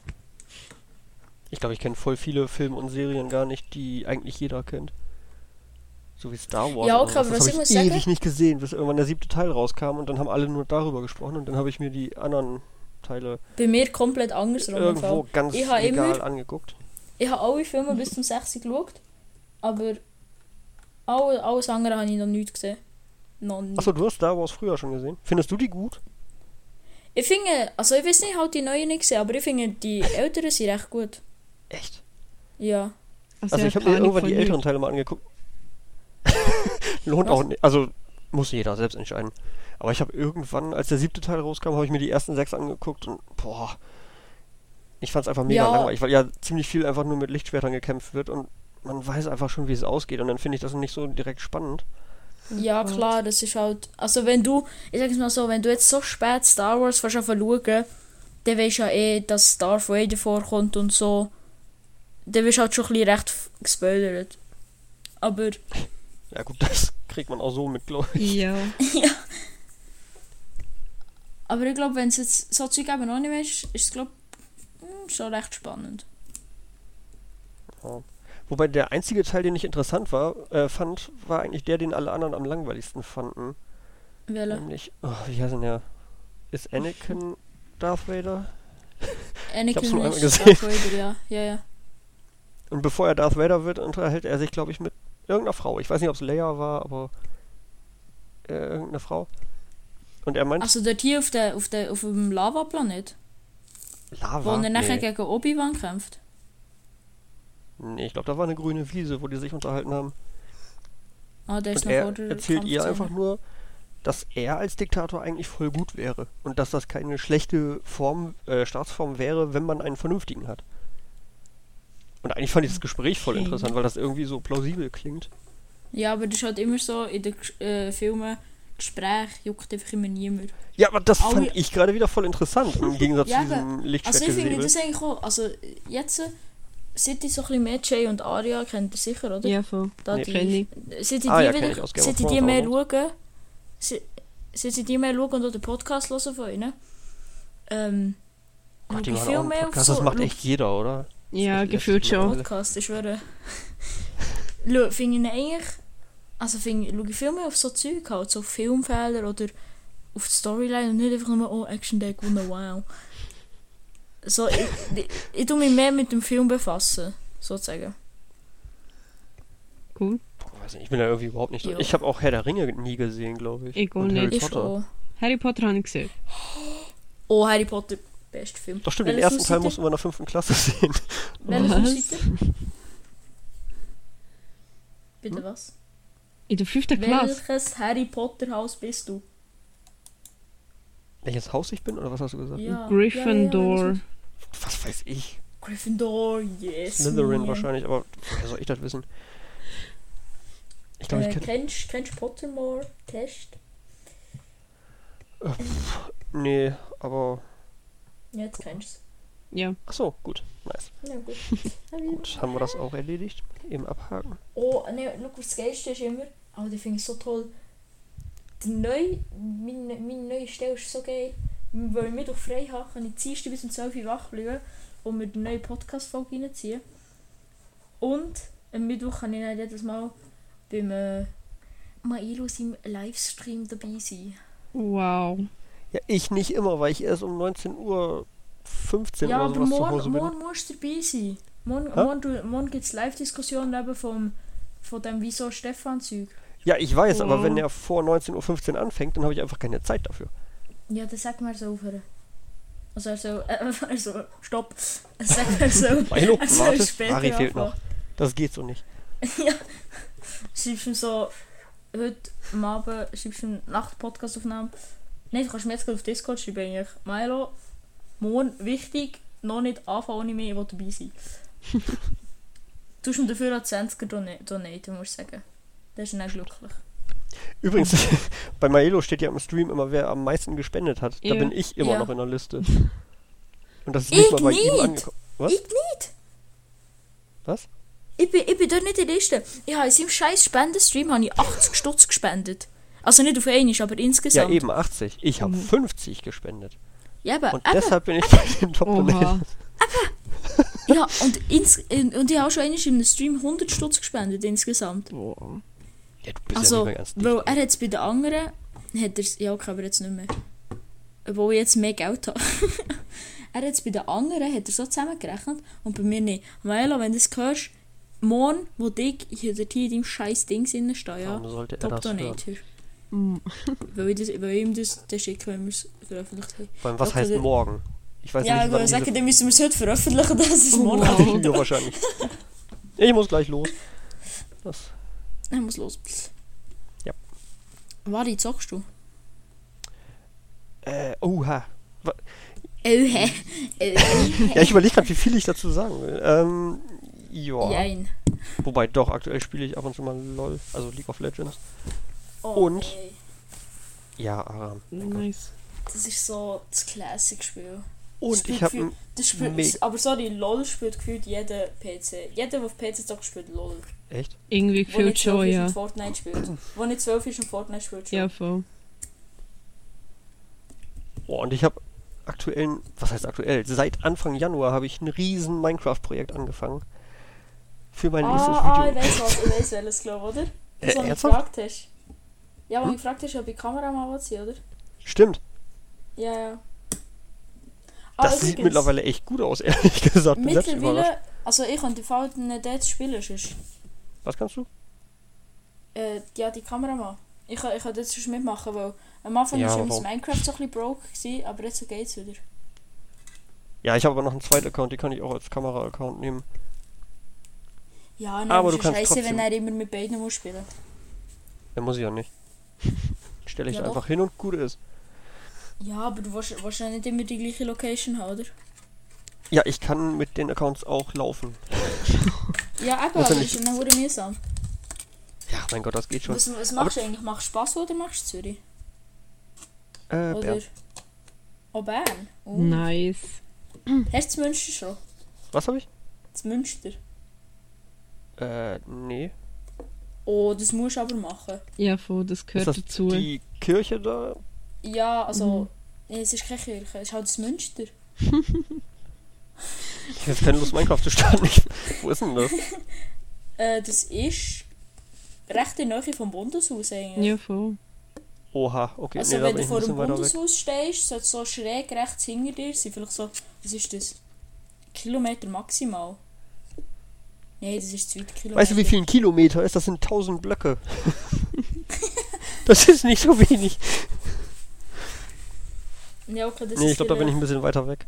[SPEAKER 3] Ich glaube, ich kenne voll viele Filme und Serien gar nicht, die eigentlich jeder kennt. So wie Star Wars.
[SPEAKER 1] Ja, okay, aber
[SPEAKER 3] das
[SPEAKER 1] was
[SPEAKER 3] habe
[SPEAKER 1] ich
[SPEAKER 3] ich ewig
[SPEAKER 1] sagen-
[SPEAKER 3] nicht gesehen, bis irgendwann der siebte Teil rauskam und dann haben alle nur darüber gesprochen und dann habe ich mir die anderen Teile
[SPEAKER 1] Bei mir komplett andersrum.
[SPEAKER 3] irgendwo ganz
[SPEAKER 1] Ich habe
[SPEAKER 3] legal
[SPEAKER 1] immer-
[SPEAKER 3] angeguckt.
[SPEAKER 1] Ich habe alle Filme bis zum 6 geschaut, aber alle, alles andere habe ich noch nicht gesehen. Noch nicht.
[SPEAKER 3] Achso, du hast Star Wars früher schon gesehen. Findest du die gut?
[SPEAKER 1] Ich finde, also ich weiß nicht, halt die neuen nicht gesehen, aber ich finde die älteren sind recht gut.
[SPEAKER 3] Echt?
[SPEAKER 1] Ja.
[SPEAKER 3] Also
[SPEAKER 2] er
[SPEAKER 3] ich habe mir irgendwann die älteren Teile mal angeguckt. Lohnt
[SPEAKER 1] Was?
[SPEAKER 3] auch nicht. Also muss jeder selbst entscheiden. Aber ich habe irgendwann, als der siebte Teil rauskam, habe ich mir die ersten sechs angeguckt und boah. Ich fand es einfach mega
[SPEAKER 1] Ja.
[SPEAKER 3] langweilig, weil ja ziemlich viel einfach nur mit Lichtschwertern gekämpft wird und man weiß einfach schon, wie es ausgeht und dann finde ich das nicht so direkt spannend.
[SPEAKER 1] Ja, klar, das ist halt. Also, wenn du, ich sag's mal so, wenn du jetzt so spät Star Wars fährst an schauen, dann weißt du ja eh, dass Darth Vader vorkommt und so. Dann wirst du halt schon ein bisschen recht gespoilert. Aber,
[SPEAKER 3] Ja gut, das kriegt man auch so mit, glaube ich.
[SPEAKER 2] Ja.
[SPEAKER 1] aber ich glaube, wenn es jetzt so Zeug eben noch nicht weißt, ist es, glaube ich, schon recht spannend.
[SPEAKER 3] Wobei der einzige Teil, den ich interessant war, äh, fand, war eigentlich der, den alle anderen am langweiligsten fanden.
[SPEAKER 1] Welche?
[SPEAKER 3] Nämlich, oh, wie heißt denn der? Ist Anakin Darth Vader?
[SPEAKER 1] Anakin ist
[SPEAKER 3] gesehen.
[SPEAKER 1] Darth Vader, ja. Ja, ja.
[SPEAKER 3] Und bevor er Darth Vader wird, unterhält er sich, glaube ich, mit irgendeiner Frau. Ich weiß nicht, ob es Leia war, aber äh, irgendeine Frau. Und er meint,
[SPEAKER 1] Also dort hier auf, der, auf, der, auf dem Lava-Planet,
[SPEAKER 3] Lava.
[SPEAKER 1] wo er nachher
[SPEAKER 3] nee.
[SPEAKER 1] gegen Obi-Wan kämpft.
[SPEAKER 3] nee, ich glaube, da war eine grüne Wiese, wo die sich unterhalten haben.
[SPEAKER 1] Ah, der ist
[SPEAKER 3] Und
[SPEAKER 1] noch
[SPEAKER 3] er
[SPEAKER 1] vor
[SPEAKER 3] erzählt ihr einfach nur, dass er als Diktator eigentlich voll gut wäre. Und dass das keine schlechte Form, äh, Staatsform wäre, wenn man einen vernünftigen hat. Und eigentlich fand ich das Gespräch voll interessant, weil das irgendwie so plausibel klingt.
[SPEAKER 1] Ja, aber das ist halt immer so in den äh, Filmen, Gespräch juckt einfach immer niemand.
[SPEAKER 3] Ja, aber das
[SPEAKER 1] Alle-
[SPEAKER 3] fand ich gerade wieder voll interessant, im Gegensatz
[SPEAKER 1] Ja,
[SPEAKER 3] zu diesem
[SPEAKER 1] Also ich finde das eigentlich auch, also jetzt, äh, seit ich so ein bisschen mehr Jay und Aria kennt ihr sicher, oder?
[SPEAKER 2] Ja, voll.
[SPEAKER 1] Da
[SPEAKER 3] Nee,
[SPEAKER 1] die,
[SPEAKER 2] ich.
[SPEAKER 1] Seit ich
[SPEAKER 3] Ah,
[SPEAKER 1] die,
[SPEAKER 3] ja, ich
[SPEAKER 1] wieder,
[SPEAKER 3] Game
[SPEAKER 1] seit ich die mehr schaue, se- seit ich die mehr schaue und auch den Podcast hören von ihnen, ähm,
[SPEAKER 3] Ach, die
[SPEAKER 1] ich viel
[SPEAKER 3] auch einen
[SPEAKER 1] mehr auf
[SPEAKER 3] Podcast,
[SPEAKER 1] so...
[SPEAKER 3] das macht echt jeder, oder?
[SPEAKER 2] Ja, gefühlt schon.
[SPEAKER 1] Podcast, ich schwöre. Schau, finde ich eigentlich... Also finde ich, schaue ich viel mehr auf so Zeug halt, so Filmfehler oder auf die Storyline und nicht einfach nur, oh, Action Day gewonnen, wow. So, ich, ich, ich tue mich mehr mit dem Film befassen, sozusagen.
[SPEAKER 2] Cool.
[SPEAKER 3] Weiß nicht, ich bin da irgendwie überhaupt nicht drin.
[SPEAKER 1] Jo.
[SPEAKER 3] Ich habe auch Herr der Ringe nie gesehen, glaube ich.
[SPEAKER 2] Ich auch nicht.
[SPEAKER 3] Harry
[SPEAKER 1] Ich
[SPEAKER 3] Potter.
[SPEAKER 2] Harry Potter habe ich gesehen.
[SPEAKER 1] Oh, Harry Potter, bester Film.
[SPEAKER 3] Doch stimmt, den ersten Teil mussten wir in der fünften Klasse sehen.
[SPEAKER 1] Welches
[SPEAKER 2] Was?
[SPEAKER 1] Seite? Bitte
[SPEAKER 3] Hm?
[SPEAKER 1] was?
[SPEAKER 2] In der fünften Klasse.
[SPEAKER 1] Welches Harry Potter Haus bist du?
[SPEAKER 3] Welches Haus ich bin, oder was hast du gesagt?
[SPEAKER 1] Ja.
[SPEAKER 2] Gryffindor.
[SPEAKER 1] Ja, ja,
[SPEAKER 3] Was weiß ich?
[SPEAKER 1] Gryffindor, yes.
[SPEAKER 3] Slytherin
[SPEAKER 1] man.
[SPEAKER 3] wahrscheinlich, aber woher soll ich das wissen? Ich glaube,
[SPEAKER 1] Äh,
[SPEAKER 3] ich kenne.
[SPEAKER 1] kennst, kennst du Pottermore Test?
[SPEAKER 3] Nee, aber.
[SPEAKER 1] Ja, jetzt kennst
[SPEAKER 2] Ja.
[SPEAKER 3] Achso, gut. Nice.
[SPEAKER 1] Ja, gut.
[SPEAKER 3] Gut, haben wir das auch erledigt? Eben abhaken.
[SPEAKER 1] Oh, ne, schau, das Geilste ist immer, aber die finde ich so toll. Die neue, meine, meine neue Stelle ist so geil. Weil ich Mittwoch frei habe, kann ich Dienstag bis um 12 Uhr wach bleiben und mir die neue Podcast-Folge reinziehen. Und am Mittwoch kann ich dann jedes Mal beim äh, Mailo seinem Livestream dabei sein.
[SPEAKER 2] Wow.
[SPEAKER 3] Ja, ich nicht immer, weil ich erst um 19 Uhr 15
[SPEAKER 1] Ja,
[SPEAKER 3] oder
[SPEAKER 1] aber
[SPEAKER 3] sowas zu
[SPEAKER 1] morgen,
[SPEAKER 3] Hause bin.
[SPEAKER 1] morgen musst du dabei sein. Morgen, morgen, du- morgen gibt es Live-Diskussionen eben vom, von dem Wieso Stefan-Zeug.
[SPEAKER 3] Ja, ich weiß, aber
[SPEAKER 2] Wow.
[SPEAKER 3] wenn er vor 19.15 Uhr anfängt, dann habe ich einfach keine Zeit dafür.
[SPEAKER 1] Ja, dann sag mir so aufhören. Also, also, äh, also, stopp. Sag mir so.
[SPEAKER 3] Milo,
[SPEAKER 1] er soll
[SPEAKER 3] warte,
[SPEAKER 1] später
[SPEAKER 3] Mari fehlt noch. Das geht so nicht.
[SPEAKER 1] ja. Schreibst du so, heute Abend, schreibst du ihm nach der Podcastaufnahme. Nein, du kannst mir jetzt auf Discord schreiben eigentlich. Milo, morgen wichtig, noch nicht anfangen ohne mich, ich will dabei sein. du hast ihm dafür an 20er dona- donaten, muss ich sagen. Der ist dann glücklich.
[SPEAKER 3] Übrigens, bei Maelo steht ja im Stream immer, wer am meisten gespendet hat. Da
[SPEAKER 2] Ja.
[SPEAKER 3] bin ich immer
[SPEAKER 1] Ja.
[SPEAKER 3] noch in der Liste. Und das ist
[SPEAKER 1] Ich
[SPEAKER 3] nicht mal bei ihm
[SPEAKER 1] nicht.
[SPEAKER 3] angekommen. Was?
[SPEAKER 1] Ich nicht!
[SPEAKER 3] Was?
[SPEAKER 1] Ich bin, ich bin dort nicht in der Liste. Ich habe in seinem scheiß Spendenstream ich 80 Stutz gespendet. Also nicht auf einmal, aber
[SPEAKER 3] Ja,
[SPEAKER 1] insgesamt.
[SPEAKER 3] eben 80. Ich habe 50 gespendet.
[SPEAKER 1] Ja, aber,
[SPEAKER 3] Und
[SPEAKER 1] eben.
[SPEAKER 3] deshalb bin ich bei den top
[SPEAKER 2] Oha.
[SPEAKER 1] Ja, und, ins, und ich habe auch schon einmal in einem Stream 100 Stutz gespendet insgesamt.
[SPEAKER 2] Boah.
[SPEAKER 3] Ja, du bist
[SPEAKER 1] Also,
[SPEAKER 3] ja nicht mehr ganz dicht.
[SPEAKER 1] weil er hat es bei den anderen, hat er's, ja okay, aber jetzt nicht mehr. Obwohl ich jetzt mehr Geld habe. er hat es bei den anderen, hat er so zusammengerechnet und bei mir nicht. Weil, wenn du das hörst, morgen, wo dich hier in deinem scheiß Ding steht, ja,
[SPEAKER 3] er
[SPEAKER 1] Top
[SPEAKER 3] das hören?
[SPEAKER 2] Mm.
[SPEAKER 1] Weil ich, das, weil ich ihm das dann schicke, wenn wir es veröffentlicht haben.
[SPEAKER 3] Vor allem, was heißt
[SPEAKER 1] der-
[SPEAKER 3] morgen? Ich weiß
[SPEAKER 1] Ja,
[SPEAKER 3] nicht,
[SPEAKER 1] ich
[SPEAKER 3] wann
[SPEAKER 1] sagen,
[SPEAKER 3] diese...
[SPEAKER 1] dann müssen wir es heute veröffentlichen, dass es
[SPEAKER 2] Oh,
[SPEAKER 1] morgen
[SPEAKER 2] wow.
[SPEAKER 3] Ja, wahrscheinlich. Ich muss gleich los. Das.
[SPEAKER 1] Ich muss los.
[SPEAKER 3] Ja.
[SPEAKER 1] Wari, zockst du?
[SPEAKER 3] Äh, oha.
[SPEAKER 1] Oh, hä? Äh,
[SPEAKER 3] Ja, ich überlege gerade, wie viel ich dazu sagen will. Ähm, ja.
[SPEAKER 1] Jein.
[SPEAKER 3] Wobei doch, aktuell spiele ich ab und zu mal LOL, also League of Legends.
[SPEAKER 1] Oh,
[SPEAKER 3] Und?
[SPEAKER 1] nee.
[SPEAKER 3] Ja, Aram.
[SPEAKER 2] Nice.
[SPEAKER 1] Das ist so das Classic-Spiel.
[SPEAKER 3] Und
[SPEAKER 1] Spielt
[SPEAKER 3] ich habe
[SPEAKER 1] Das spielt, aber sorry, LOL spielt gefühlt jeder PC. Jeder, der auf PC zockt, spielt LOL.
[SPEAKER 3] Echt?
[SPEAKER 2] Irgendwie gefühlt
[SPEAKER 1] nicht 12
[SPEAKER 2] schon, ja.
[SPEAKER 1] und Fortnite spielt. Wo nicht 12 ist und Fortnite spielt schon.
[SPEAKER 2] Ja, voll.
[SPEAKER 3] Oh, und ich habe aktuell, was heißt aktuell? Seit Anfang Januar habe ich ein riesen Minecraft-Projekt angefangen. Für mein nächstes
[SPEAKER 1] ah, ah, ich
[SPEAKER 3] Video.
[SPEAKER 1] weiß was, ich weiß welches, glaube oder? Das,
[SPEAKER 3] Äh, ernsthaft?
[SPEAKER 1] Ja, wo
[SPEAKER 3] Hm?
[SPEAKER 1] gefragt hast, ob ich Kameramann will sein, oder?
[SPEAKER 3] Stimmt,
[SPEAKER 1] Ja, ja. Ah,
[SPEAKER 3] das sieht mittlerweile echt gut aus, ehrlich gesagt.
[SPEAKER 1] Mittlerweile, also ich könnte Fall nicht dort spielen, sonst.
[SPEAKER 3] Was kannst du?
[SPEAKER 1] Äh, ja, die Kameramann. Ich kann, ich kann das sonst mitmachen, weil am Anfang
[SPEAKER 3] Ja,
[SPEAKER 1] war
[SPEAKER 3] aber
[SPEAKER 1] immer das? Minecraft so ein bisschen broke, gewesen, aber jetzt geht's wieder.
[SPEAKER 3] Ja, ich habe aber noch einen zweiten Account, den kann ich auch als Kamera-Account nehmen.
[SPEAKER 1] Ja, nein,
[SPEAKER 3] Aber
[SPEAKER 1] aber
[SPEAKER 3] du kannst
[SPEAKER 1] scheiße, wenn
[SPEAKER 3] trotzdem-
[SPEAKER 1] er immer mit beiden muss spielen.
[SPEAKER 3] Den muss ich ja nicht. Stelle ich
[SPEAKER 1] Ja,
[SPEAKER 3] einfach
[SPEAKER 1] doch.
[SPEAKER 3] hin und gut ist.
[SPEAKER 1] Ja, aber du ja nicht immer die gleiche Location haben, oder?
[SPEAKER 3] Ja, ich kann mit den Accounts auch laufen.
[SPEAKER 1] Ja, aber
[SPEAKER 3] nicht-
[SPEAKER 1] das ist dann hure mühsam.
[SPEAKER 3] Ja, mein Gott, das geht schon.
[SPEAKER 1] Was, was machst du eigentlich? Machst du Spaß oder machst du Zürich?
[SPEAKER 3] Äh,
[SPEAKER 1] Oder?
[SPEAKER 3] Bern.
[SPEAKER 1] Oh, Bern? Oh.
[SPEAKER 2] Nice.
[SPEAKER 1] Hast du Münster schon?
[SPEAKER 3] Was habe ich?
[SPEAKER 1] Das Münster?
[SPEAKER 3] Äh, nee.
[SPEAKER 1] Oh, das musst du aber machen.
[SPEAKER 2] Ja, voll, das
[SPEAKER 3] Ist
[SPEAKER 2] gehört
[SPEAKER 3] das
[SPEAKER 2] dazu.
[SPEAKER 3] die Kirche da?
[SPEAKER 1] Ja, also...
[SPEAKER 3] Mhm.
[SPEAKER 1] Nee, es ist keine Kirche, es ist halt das Münster.
[SPEAKER 3] Ich habe keine Lust, Minecraft zu starten. Wo ist denn das?
[SPEAKER 1] Äh, das ist recht in der Nähe vom Bundeshaus eigentlich.
[SPEAKER 2] Ja, voll.
[SPEAKER 3] Oha, okay,
[SPEAKER 1] Also
[SPEAKER 3] nee,
[SPEAKER 1] wenn du vor dem. Bundeshaus stehst, so, so schräg rechts hinter dir, sind vielleicht so, was ist das? Kilometer maximal. Nein, das ist zu weit Kilometer.
[SPEAKER 3] Weißt du, wie viel ein Kilometer ist? Das sind 1000 Blöcke. das ist nicht so wenig.
[SPEAKER 1] Ja, okay, das
[SPEAKER 3] Nee, ich glaube, da bin ich ein bisschen weiter weg.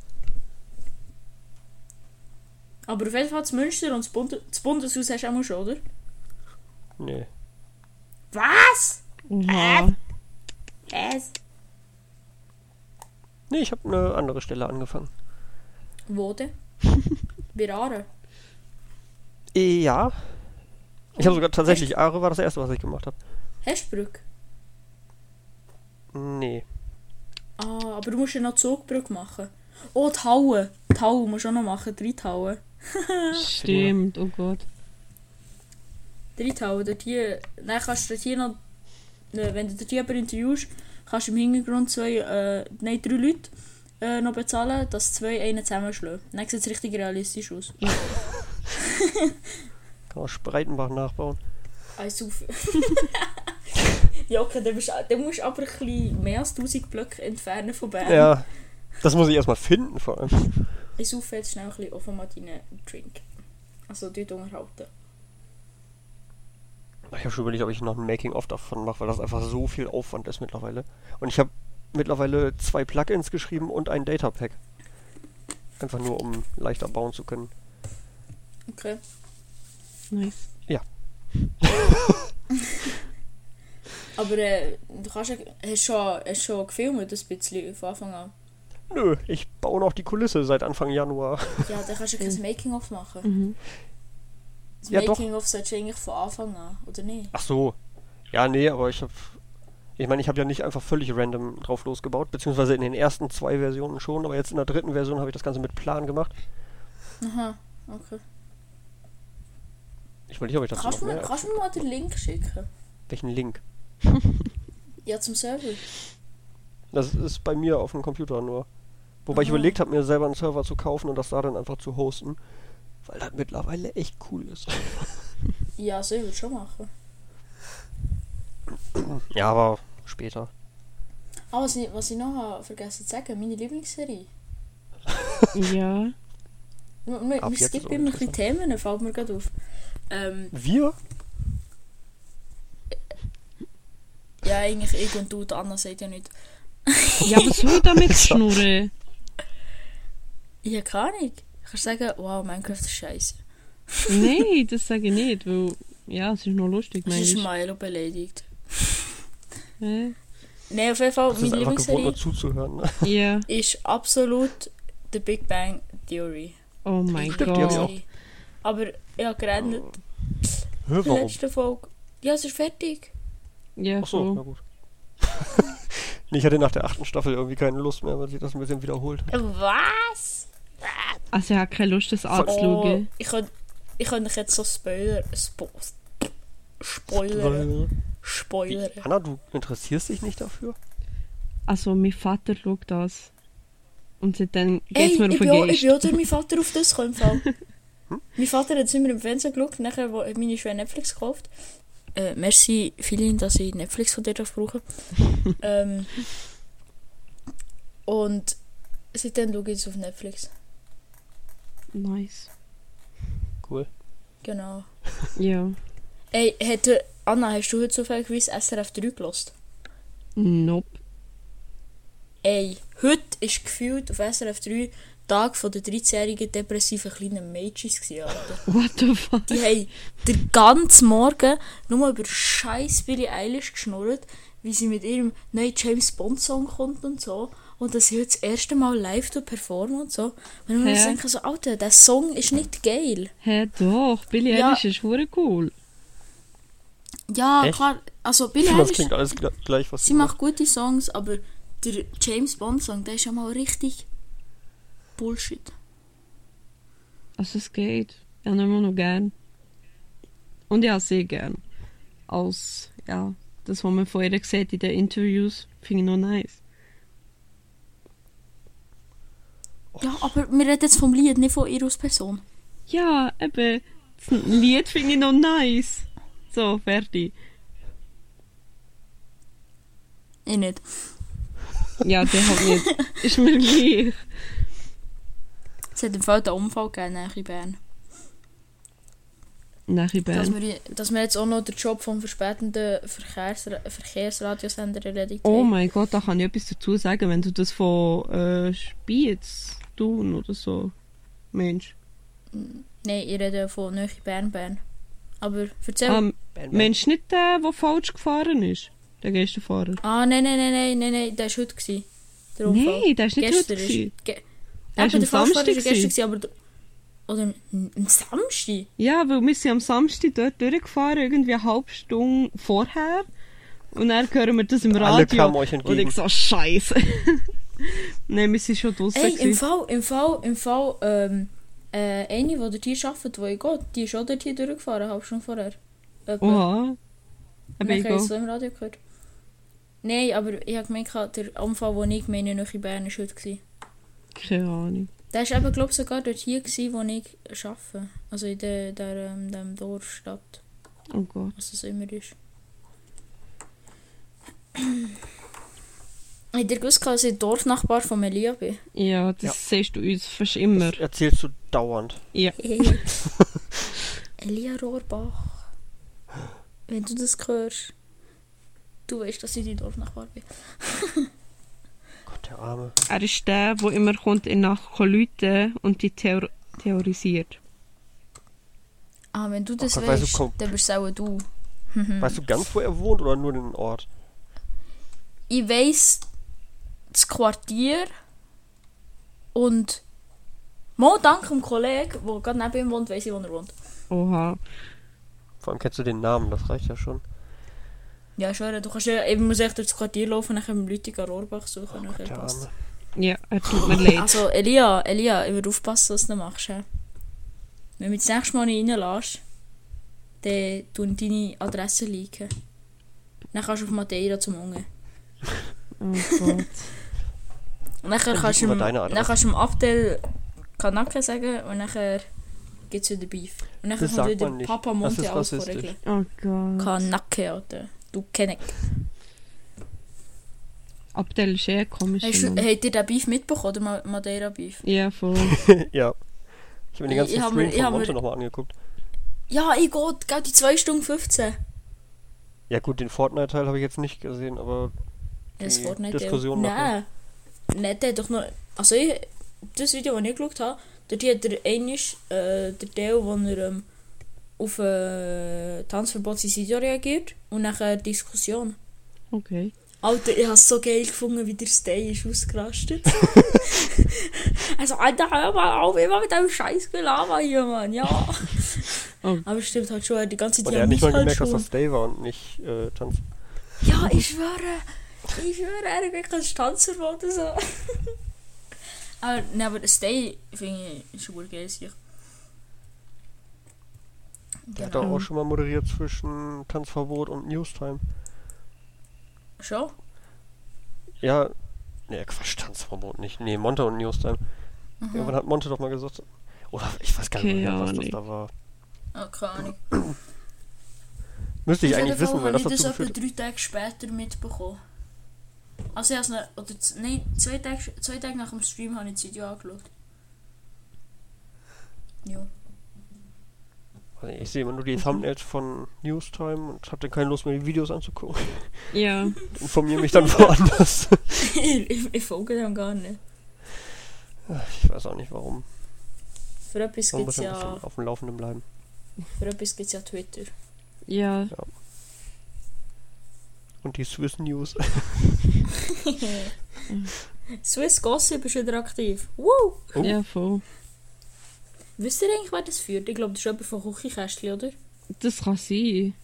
[SPEAKER 1] Aber auf jeden Fall das Münster und das, Bund das Bundeshaus hast du auch mal schon, oder?
[SPEAKER 3] Nee.
[SPEAKER 1] Was?
[SPEAKER 2] Oha.
[SPEAKER 1] Was?
[SPEAKER 3] Nee, ich habe eine andere Stelle angefangen.
[SPEAKER 1] Wo denn? Bei Aare.
[SPEAKER 3] Ja. Ich habe sogar tatsächlich, Aare war das erste, was ich gemacht habe.
[SPEAKER 1] Hestbrück.
[SPEAKER 3] Nee.
[SPEAKER 1] Ah, aber du musst ja noch Zugbrücke machen. Oh, die Haue. Die Haue musst du auch noch machen, drei Haue.
[SPEAKER 2] Stimmt, oh Gott.
[SPEAKER 1] Drei Haue, dort hier... Dann kannst du dort hier noch... äh, Wenn du dort jemanden interviewst, kannst du im Hintergrund zwei... Äh, nein, drei Leute äh, noch bezahlen, dass zwei einen zusammenschlagen. Dann sieht es richtig realistisch aus.
[SPEAKER 3] Kann auch Spreitenbach nachbauen.
[SPEAKER 1] Also auf... ja, okay, dann musst, dann musst du aber ein bisschen mehr als 1000 Blöcke entfernen von Bern.
[SPEAKER 3] Ja. Das muss ich erstmal finden, vor allem.
[SPEAKER 1] Ich saufe jetzt schnell ein bisschen offen mal deinen Drink. Also dort unterhalten.
[SPEAKER 3] Ich habe schon überlegt, ob ich noch ein Making-of davon mache, weil das einfach so viel Aufwand ist mittlerweile. Und ich habe mittlerweile zwei Plugins geschrieben und ein Datapack. Einfach nur, um leichter bauen zu können.
[SPEAKER 1] Okay.
[SPEAKER 2] Nice.
[SPEAKER 1] Aber äh, du kannst ja, hast schon, hast schon gefilmt, ein bisschen von Anfang an.
[SPEAKER 3] Nö, ich baue noch die Kulisse seit Anfang Januar.
[SPEAKER 1] Ja, dann kannst du kein Making-of machen.
[SPEAKER 2] Mhm.
[SPEAKER 1] Das
[SPEAKER 3] Ja.
[SPEAKER 1] Making-of solltest du eigentlich von Anfang an, oder nicht?
[SPEAKER 3] Ach so. Ja, nee, aber ich habe... Ich meine, ich habe ja nicht einfach völlig random drauf losgebaut, beziehungsweise in den ersten zwei Versionen schon, aber jetzt in der dritten Version habe ich das Ganze mit Plan gemacht.
[SPEAKER 1] Aha, okay.
[SPEAKER 3] Ich will nicht, ob ich das
[SPEAKER 1] Kannst
[SPEAKER 3] noch
[SPEAKER 1] du, mir,
[SPEAKER 3] mehr...
[SPEAKER 1] kannst du mir mal den Link schicken?
[SPEAKER 3] Welchen Link?
[SPEAKER 1] Ja, zum Server.
[SPEAKER 3] Das ist bei mir auf dem Computer nur. Wobei ich
[SPEAKER 1] Aha.
[SPEAKER 3] überlegt habe, mir selber einen Server zu kaufen und das da dann einfach zu hosten. Weil das mittlerweile echt cool ist.
[SPEAKER 1] Ja, so, ich würde schon machen.
[SPEAKER 3] ja, aber später.
[SPEAKER 1] Ah, was ich, was ich noch habe vergessen zu sagen, meine Lieblingsserie.
[SPEAKER 2] Ja.
[SPEAKER 1] Wir, wir, skippen immer ein bisschen. Themen, fällt mir gerade auf. Ähm,
[SPEAKER 3] Wir?
[SPEAKER 1] ja, eigentlich ich und du, die Anna sagt ja nicht.
[SPEAKER 2] Ja, was soll ich damit schnurren?
[SPEAKER 1] Ich habe keine Ahnung. Ich kann sagen, wow, Minecraft ist scheiße.
[SPEAKER 2] Nein, das sage ich nicht, weil ja, es ist noch lustig,
[SPEAKER 1] Das ist Milo beleidigt.
[SPEAKER 2] Hä?
[SPEAKER 1] Nein, auf jeden Fall,
[SPEAKER 3] Das
[SPEAKER 1] meine Lieblingsserie
[SPEAKER 3] nur zuzuhören. Ne?
[SPEAKER 2] Ja.
[SPEAKER 1] ist absolut The Big Bang Theory.
[SPEAKER 2] Oh mein
[SPEAKER 3] Stimmt, die hab ich auch.
[SPEAKER 2] Gott.
[SPEAKER 1] Aber ich habe gerannt,
[SPEAKER 3] Hör,
[SPEAKER 1] die
[SPEAKER 3] warum?
[SPEAKER 1] letzte Folge. Ja, es ist fertig.
[SPEAKER 2] Ja,
[SPEAKER 3] Achso, na
[SPEAKER 2] voll.
[SPEAKER 3] gut. ich hatte nach der achten Staffel irgendwie keine Lust mehr, weil sich das ein bisschen wiederholt.
[SPEAKER 1] Was?
[SPEAKER 2] Also, ich habe keine Lust, das
[SPEAKER 1] Oh,
[SPEAKER 2] anzuschauen.
[SPEAKER 1] ich könnte ich könnt euch jetzt so Spoiler. Spo Spoiler. Spoiler.
[SPEAKER 3] Anna, du interessierst dich nicht dafür?
[SPEAKER 2] Also, mein Vater schaut das. Und seitdem
[SPEAKER 1] Ey,
[SPEAKER 2] geht es mir
[SPEAKER 1] ich
[SPEAKER 2] auf
[SPEAKER 1] bin,
[SPEAKER 2] den
[SPEAKER 1] auch, ich
[SPEAKER 2] Geist.
[SPEAKER 1] bin auch durch meinen Vater auf das gekommen. Fall. mein Vater hat es immer im Fernsehen geschaut, nachher wo, hat meine Schwester Netflix gekauft. Äh, merci, vielen, dass ich Netflix von dir darf brauchen ähm, Und seitdem schaue ich es auf Netflix.
[SPEAKER 2] Nice.
[SPEAKER 3] Cool.
[SPEAKER 1] Genau.
[SPEAKER 2] Ja.
[SPEAKER 1] Ey, hätte, Anna, hast du heute zufällig SRF 3 gelost?
[SPEAKER 2] Nope.
[SPEAKER 1] Ey, heute ist gefühlt auf SRF 3 Tag von der 13-jährigen depressiven kleinen Mädchens gewesen, Alter.
[SPEAKER 2] What the fuck?
[SPEAKER 1] Die haben den ganzen Morgen nur über scheiß Billie Eilish geschnurrt, wie sie mit ihrem neuen James Bond Song kommt und so. Und dass sie heute das erste Mal live performen und so. Und ich
[SPEAKER 2] Hä?
[SPEAKER 1] mir denke so, Alter, der Song ist nicht geil.
[SPEAKER 2] Hä, doch. Billie
[SPEAKER 1] Ja.
[SPEAKER 2] Eilish ist hure cool.
[SPEAKER 1] Ja,
[SPEAKER 3] Echt?
[SPEAKER 1] klar, also Billie
[SPEAKER 3] finde, das
[SPEAKER 1] Eilish,
[SPEAKER 3] klingt alles gl- gleich, was
[SPEAKER 1] sie macht gute Songs, aber der James Bond Song, der ist ja mal richtig Bullshit.
[SPEAKER 2] Also, es geht. Ich habe immer noch gern. Und habe sehr gern. Als, ja, das, was man von ihr sieht in den Interviews, finde ich noch nice.
[SPEAKER 1] Ja, aber wir reden jetzt vom Lied, nicht von ihr als Person.
[SPEAKER 2] Ja, eben. Das Lied finde ich noch nice. So, fertig.
[SPEAKER 1] Ich nicht.
[SPEAKER 2] Ja, der hat nicht. Ist mir gleich.
[SPEAKER 1] Es hat im Fall einen Unfall gegeben, in Bern. Dass
[SPEAKER 2] Bern.
[SPEAKER 1] wir, dass wir jetzt auch noch den Job vom verspätenden Verkehrsra Verkehrsradiosender erledigt
[SPEAKER 2] Oh
[SPEAKER 1] haben.
[SPEAKER 2] mein Gott, da kann ich etwas dazu sagen, wenn du das von äh, Spiez tun oder so. Mensch.
[SPEAKER 1] Nein, ich rede von Nähe Bern, Bern. Aber erzähl.
[SPEAKER 2] Ähm,
[SPEAKER 3] bam.
[SPEAKER 2] Mensch, nicht der, der falsch gefahren ist. Der Geisterfahrer.
[SPEAKER 1] ah, nein, nein, nein, nein, nein, nein, der war heute. Gewesen, der Unfall.
[SPEAKER 2] Nein, der ist nicht
[SPEAKER 1] Gestern
[SPEAKER 2] heute.
[SPEAKER 1] ist. Eben,
[SPEAKER 2] ist am Samstag.
[SPEAKER 1] war gestern, aber. der- Oder am am Samstag?
[SPEAKER 2] Ja, weil wir sind am Samstag dort durchgefahren, irgendwie eine halbe Stunde vorher. Und dann hören wir das im Radio. und ich so, scheiße. Nein, wir sind schon draussen.
[SPEAKER 1] Ey, im. Fall, im Fall, im Fall, ähm, äh, eine, die dort hier arbeitet, wo ich gehe, die ist auch dort hier durchgefahren, eine halbe Stunde vorher. Etwa.
[SPEAKER 2] Oha. Aber
[SPEAKER 1] ich habe es so im Radio gehört. Nein, aber ich habe gemeint, der Unfall, den ich meine, noch in Bern war heute.
[SPEAKER 2] Keine Ahnung.
[SPEAKER 1] Der war eben, glaube ich, sogar dort hier, gewesen, wo ich arbeite. Also in der, der, ähm, dem Dorf, Stadt,
[SPEAKER 2] Oh Gott.
[SPEAKER 1] was es immer ist. Habt ihr gewusst, dass ich Dorfnachbar von Melia bin?
[SPEAKER 2] Ja, das
[SPEAKER 3] Ja.
[SPEAKER 2] siehst du uns fast immer.
[SPEAKER 3] Das erzählst du dauernd.
[SPEAKER 2] Ja.
[SPEAKER 1] Elia Rohrbach. wenn du das hörst, du weißt, dass ich dein Dorfnachbar bin.
[SPEAKER 3] Der Arme.
[SPEAKER 2] Er ist der, der immer kommt in Nacht läuten und die Theor theorisiert.
[SPEAKER 1] Ah, wenn du das
[SPEAKER 3] Gott, weißt du,
[SPEAKER 1] weißt,
[SPEAKER 3] komm.
[SPEAKER 1] dann bist es auch du.
[SPEAKER 3] Weißt du ganz, wo er wohnt oder nur den Ort?
[SPEAKER 1] Ich weiss das Quartier und mal dank dem Kollegen, der gerade neben ihm wohnt, weiss ich, wo er wohnt.
[SPEAKER 2] Oha.
[SPEAKER 3] Vor allem kennst du den Namen, das reicht ja schon.
[SPEAKER 1] Ja, schon. Du kannst ja, eben muss echt durch das Quartier laufen, nachher im Lütiger Rohrbach suchen.
[SPEAKER 3] Oh
[SPEAKER 1] nachher
[SPEAKER 3] Gott.
[SPEAKER 2] Ja, er tut mir leid.
[SPEAKER 1] Also, Elia, Elia, ich würde aufpassen, was du machst. He? Wenn du mich das nächste Mal nicht reinlässt, dann tun deine Adresse liegen. Dann kannst du auf Madeira zum Unge.
[SPEAKER 2] Oh Gott.
[SPEAKER 1] Und dann kannst, du dann
[SPEAKER 3] Adresse.
[SPEAKER 1] kannst du dem Abdel Kanake sagen und dann gibt es wieder Beef. Und dann kommt wieder. Papa Monte
[SPEAKER 3] rassistisch.
[SPEAKER 1] vorregeln.
[SPEAKER 2] Oh Gott.
[SPEAKER 1] Kanake, Alter. Du Kenneck.
[SPEAKER 2] Abdel ist eh ein komischer
[SPEAKER 1] Hast du, habt ihr den Beef mitbekommen, oder Ma- Madeira Beef?
[SPEAKER 2] Ja, voll.
[SPEAKER 3] ja. Ich habe mir den ganzen
[SPEAKER 1] Ich
[SPEAKER 3] Stream
[SPEAKER 1] mir- ich
[SPEAKER 3] von Monte nochmal angeguckt.
[SPEAKER 1] Ja, ich Gott, die 2 Stunden 15.
[SPEAKER 3] Ja gut, den Fortnite-Teil habe ich jetzt nicht gesehen, aber
[SPEAKER 1] Das
[SPEAKER 3] die
[SPEAKER 1] Fortnite
[SPEAKER 3] Diskussion noch
[SPEAKER 1] Nein. Nein, der hat doch noch. Also ich, das Video, das ich geschaut habe, dort hat er einmal äh, der Teil, wo er ähm, auf äh, Tanzverbot in Video reagiert und nachher Diskussion.
[SPEAKER 2] Okay.
[SPEAKER 1] Alter, ich habe es so geil gefunden, wie der Stay ist ausgerastet. also, Alter, hör mal auf, immer mit deinem scheiß Gelaber hier, Mann, ja.
[SPEAKER 2] Oh.
[SPEAKER 1] Aber stimmt halt schon, die ganze
[SPEAKER 3] und
[SPEAKER 1] Zeit
[SPEAKER 3] er hat nicht mal
[SPEAKER 1] halt
[SPEAKER 3] gemerkt, dass
[SPEAKER 1] schon.
[SPEAKER 3] das Stay war und nicht äh, Tanz.
[SPEAKER 1] Ja, ich schwöre. Ich schwöre, er hat wirklich ein Tanzverbot oder so. aber, ne, aber Stay finde ich ist schon geil. sicher.
[SPEAKER 3] Der hat
[SPEAKER 1] Genau.
[SPEAKER 3] doch auch schon mal moderiert zwischen Tanzverbot und Newstime.
[SPEAKER 1] Schon?
[SPEAKER 3] Ja, ne, Quatsch, Tanzverbot nicht. Nee, Monte und Newstime.
[SPEAKER 1] Mhm.
[SPEAKER 3] Irgendwann hat Monte doch mal gesagt. Oder ich weiß gar nicht mehr, was das da war.
[SPEAKER 1] Ah, keine Ahnung.
[SPEAKER 3] Müsste ich
[SPEAKER 1] Auf
[SPEAKER 3] eigentlich wissen, weil
[SPEAKER 1] habe
[SPEAKER 3] das
[SPEAKER 1] ich
[SPEAKER 3] dazu
[SPEAKER 1] das etwa drei Tage später mitbekommen. Also ich habe es oder nein, zwei Tage, zwei Tage nach dem Stream habe ich das Video angeschaut. Ja.
[SPEAKER 3] Ich sehe immer nur die Thumbnails von Newstime und habe dann keine Lust mehr, die Videos anzugucken.
[SPEAKER 2] Ja.
[SPEAKER 3] Informiere mich dann woanders.
[SPEAKER 1] ich, ich, folge dem gar nicht.
[SPEAKER 3] Ich weiß auch nicht warum.
[SPEAKER 1] Für etwas gibt
[SPEAKER 3] muss
[SPEAKER 1] es ja,
[SPEAKER 3] auf dem Laufenden bleiben.
[SPEAKER 1] für etwas gibt's ja Twitter.
[SPEAKER 2] Ja.
[SPEAKER 3] Und die Swiss News.
[SPEAKER 1] Swiss Gossip ist wieder aktiv. Woo!
[SPEAKER 3] Oh.
[SPEAKER 2] Ja, voll.
[SPEAKER 1] Wisst ihr eigentlich, wer das führt? Ich glaube, das ist jemand von Küchenkästchen, oder?
[SPEAKER 2] Das kann sein.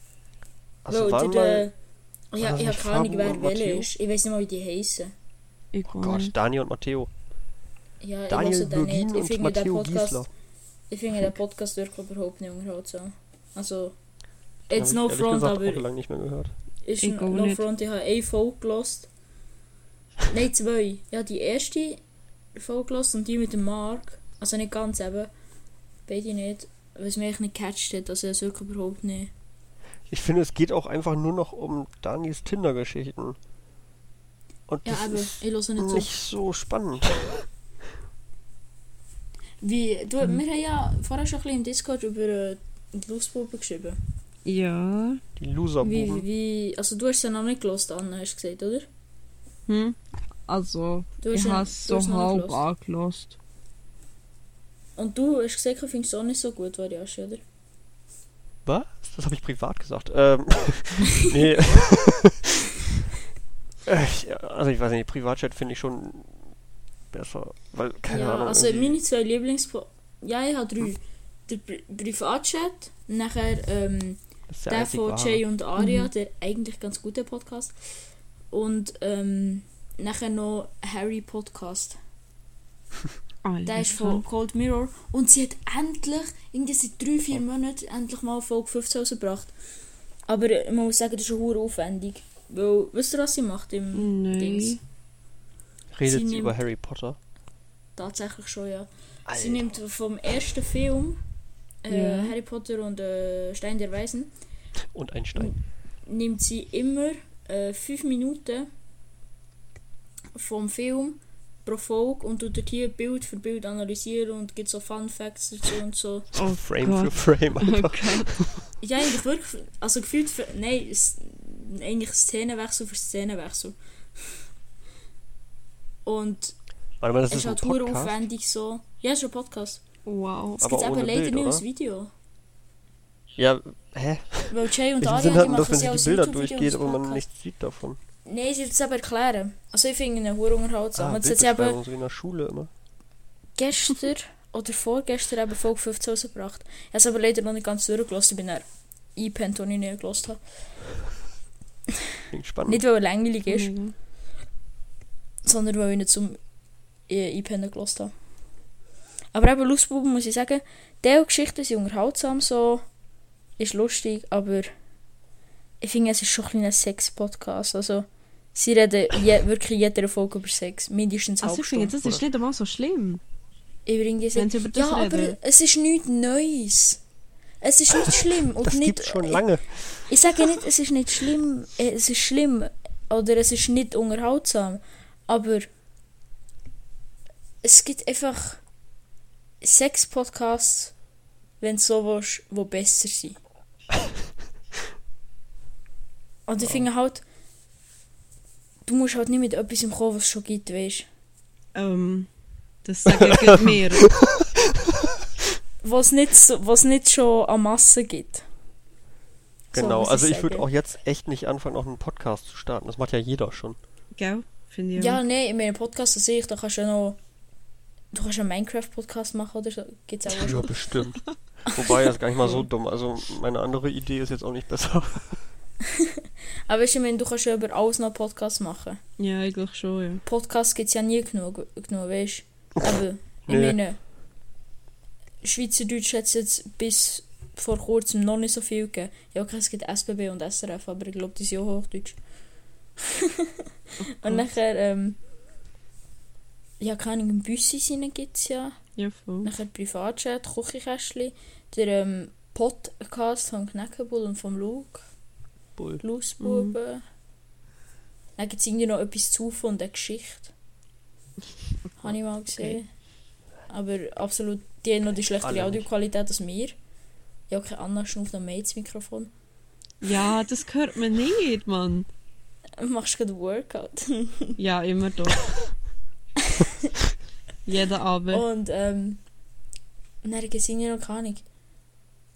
[SPEAKER 3] Also
[SPEAKER 1] Weil der,
[SPEAKER 3] mal,
[SPEAKER 1] der,
[SPEAKER 3] war
[SPEAKER 1] ja, ich habe keine Ahnung, wer welcher ist. Ich weiß nicht mal, wie die heißen.
[SPEAKER 2] Ich
[SPEAKER 3] oh Gott. Dani und Matteo.
[SPEAKER 1] Ja, ich
[SPEAKER 3] Daniel
[SPEAKER 1] den
[SPEAKER 3] Bürgin
[SPEAKER 1] nicht. Ich
[SPEAKER 3] und
[SPEAKER 1] finde den
[SPEAKER 3] Matteo
[SPEAKER 1] Podcast,
[SPEAKER 3] Giesler.
[SPEAKER 1] ich finde den Podcast wirklich überhaupt nicht unterhaltsam. Also, jetzt no
[SPEAKER 3] ich
[SPEAKER 1] front,
[SPEAKER 3] gesagt
[SPEAKER 1] aber
[SPEAKER 3] auch lange nicht mehr gehört.
[SPEAKER 1] ist
[SPEAKER 2] Ich
[SPEAKER 1] no
[SPEAKER 2] nicht.
[SPEAKER 1] front. Ich habe eine Folge gelost. Nein, zwei. Ja, die erste Folge gelost und die mit dem Mark. Also nicht ganz eben. Beide nicht. Weil es mich echt nicht gecatcht hat. Also es wirklich überhaupt nicht.
[SPEAKER 3] Ich finde, es geht auch einfach nur noch um Danis Tinder-Geschichten. Und
[SPEAKER 1] Ja,
[SPEAKER 3] das
[SPEAKER 1] aber
[SPEAKER 3] ist
[SPEAKER 1] ich höre nicht
[SPEAKER 3] nicht so spannend.
[SPEAKER 1] Wie, du,
[SPEAKER 3] Mhm.
[SPEAKER 1] wir haben ja vorher schon ein bisschen im Discord über äh, die Lustbuben geschrieben.
[SPEAKER 2] Ja.
[SPEAKER 3] Die
[SPEAKER 1] Wie,
[SPEAKER 3] Loserbuben.
[SPEAKER 1] wie, also du hast es ja noch nicht gelost, Anna, hast du gesagt, oder?
[SPEAKER 2] Hm. Also,
[SPEAKER 1] Du hast
[SPEAKER 2] ich
[SPEAKER 1] ja-
[SPEAKER 2] habe
[SPEAKER 1] du
[SPEAKER 2] es so
[SPEAKER 1] nicht
[SPEAKER 2] halb angelost.
[SPEAKER 1] Und du hast gesagt, du findest es auch nicht so gut, Variasche, oder?
[SPEAKER 3] Was? Das habe ich privat gesagt. Ähm, nee. Äh, also ich weiß nicht, Privatchat finde ich schon besser. Weil, keine
[SPEAKER 1] ja,
[SPEAKER 3] Ahnung.
[SPEAKER 1] also
[SPEAKER 3] irgendwie-
[SPEAKER 1] meine zwei Lieblings... Ja, ich habe drei. Der Pri Privatchat, nachher ähm,
[SPEAKER 3] der
[SPEAKER 1] der von. Jay und Aria,
[SPEAKER 2] Mhm.
[SPEAKER 1] der eigentlich ganz gute Podcast. Und ähm, nachher noch Harry Podcast.
[SPEAKER 2] Alter.
[SPEAKER 1] Der ist von Cold Mirror. Und sie hat endlich, irgendwie seit drei, vier Monaten, endlich mal Folge 15 rausgebracht. Aber äh, man muss sagen, das ist schon hure aufwendig. Weil, wisst ihr, was sie macht im
[SPEAKER 2] Nein.
[SPEAKER 1] Dings?
[SPEAKER 3] Redet
[SPEAKER 1] sie
[SPEAKER 3] über Harry Potter?
[SPEAKER 1] Tatsächlich schon, ja.
[SPEAKER 3] Alter.
[SPEAKER 1] Sie nimmt vom ersten Film, äh,
[SPEAKER 2] Ja.
[SPEAKER 1] Harry Potter und äh, Stein der Weisen,
[SPEAKER 3] Und ein Stein.
[SPEAKER 1] nimmt sie immer äh, fünf Minuten vom Film pro Folge und tut dort hier Bild für Bild analysieren und gibt so Fun Facts dazu und so.
[SPEAKER 2] Oh
[SPEAKER 3] Frame
[SPEAKER 2] Gott.
[SPEAKER 3] für Frame
[SPEAKER 2] Oh
[SPEAKER 3] einfach.
[SPEAKER 2] Gott.
[SPEAKER 1] Ja, eigentlich wirklich, also gefühlt, für, nein, es, eigentlich Szenenwechsel für Szenenwechsel. Und
[SPEAKER 3] Warte mal, das
[SPEAKER 1] es
[SPEAKER 3] ist ein
[SPEAKER 1] halt
[SPEAKER 3] Podcast.
[SPEAKER 1] aufwendig so. Ja, ist ein Podcast.
[SPEAKER 2] Wow.
[SPEAKER 1] Es gibt aber leider nicht als Video.
[SPEAKER 3] Ja, hä?
[SPEAKER 1] Weil Jay und Ariane, machen
[SPEAKER 3] wenn
[SPEAKER 1] sie als
[SPEAKER 3] Bilder durchgeht,
[SPEAKER 1] als
[SPEAKER 3] aber man nichts sieht davon?
[SPEAKER 1] Nein, sie es aber erklären. Also ich finde ihn hure unterhaltsam.
[SPEAKER 3] Ah,
[SPEAKER 1] Jetzt hat sie eben
[SPEAKER 3] so wie in der Schule immer.
[SPEAKER 1] gestern oder vorgestern eben Folge 15 rausgebracht. Ich habe es aber leider noch nicht ganz durchgelassen. Ich bin dann eingepennt, als ich nicht gelassen habe.
[SPEAKER 3] Klingt spannend.
[SPEAKER 1] Nicht, weil er langweilig ist,
[SPEAKER 2] Mhm.
[SPEAKER 1] sondern weil ich nicht zum äh, Einpennen gelassen habe. Aber eben Lustbuben muss ich sagen, diese Geschichten sind unterhaltsam, so ist lustig, aber ich finde, es ist schon ein kleiner Sex-Podcast. Also, sie reden je, wirklich in jeder Folge über Sex, mindestens
[SPEAKER 2] Also
[SPEAKER 1] halbe
[SPEAKER 2] ich finde, das ist nicht einmal so schlimm. Wenn sie über das
[SPEAKER 1] ja, aber
[SPEAKER 2] reden.
[SPEAKER 1] es ist nichts Neues. Es ist nicht schlimm. Und
[SPEAKER 3] Das
[SPEAKER 1] nicht,
[SPEAKER 3] gibt's schon lange.
[SPEAKER 1] Ich sage nicht, es ist nicht schlimm. äh, Es ist schlimm. Oder es ist nicht unterhaltsam. Aber es gibt einfach Sex-Podcasts, wenn du so willst, die besser sind. Und ich finde halt, du musst halt nicht mit etwas im kommen, was es schon gibt, weißt
[SPEAKER 2] Ähm, das sagen gerade mehr.
[SPEAKER 1] Was nicht, so, was nicht schon an Masse gibt. So
[SPEAKER 3] Genau,
[SPEAKER 1] muss
[SPEAKER 3] also ich würde
[SPEAKER 1] sagen.
[SPEAKER 3] auch jetzt echt nicht anfangen, noch einen Podcast zu starten. Das macht ja jeder schon.
[SPEAKER 2] Gell? Finde ich
[SPEAKER 1] Ja,
[SPEAKER 2] auch.
[SPEAKER 1] nee, in meinem Podcast sehe ich, da kannst du ja noch. Du kannst einen Minecraft-Podcast machen oder so. Gibt's auch
[SPEAKER 3] Ja,
[SPEAKER 1] schon.
[SPEAKER 3] bestimmt. Wobei, das ist gar nicht mal so dumm. Also meine andere Idee ist jetzt auch nicht besser.
[SPEAKER 1] Aber weißt du, ich meine, du kannst ja über alles noch einen Podcast machen.
[SPEAKER 2] Ja, eigentlich schon, ja.
[SPEAKER 1] Podcasts gibt es ja nie genug, genug weißt du? Aber ich
[SPEAKER 3] Nee.
[SPEAKER 1] meine, Schweizerdeutsch hat es jetzt bis vor kurzem noch nicht so viel gegeben. Ja, okay, es gibt SBB und SRF, aber ich glaube, die sind auch Hochdeutsch. und nachher, ähm, ja, keine Ahnung, Büssi gibt es ja.
[SPEAKER 2] Ja, voll.
[SPEAKER 1] Nachher Privatchat, Küchenkästchen, der ähm, Podcast von Kneckebull und vom Luke,
[SPEAKER 3] Bull.
[SPEAKER 1] Lustbuben. Dann gibt es irgendwie noch etwas zu von der Geschichte. Habe ich mal gesehen. Aber absolut, die haben noch die schlechtere
[SPEAKER 3] Alle nicht.
[SPEAKER 1] Audioqualität als mir. Ja, okay, Anna schnauft noch mehr ins Mikrofon.
[SPEAKER 2] Ja, das hört man nicht, Mann.
[SPEAKER 1] Machst du gerade Workout?
[SPEAKER 2] Ja, immer doch. Jeden Abend.
[SPEAKER 1] Und ähm, dann gibt es irgendwie noch keine Ahnung.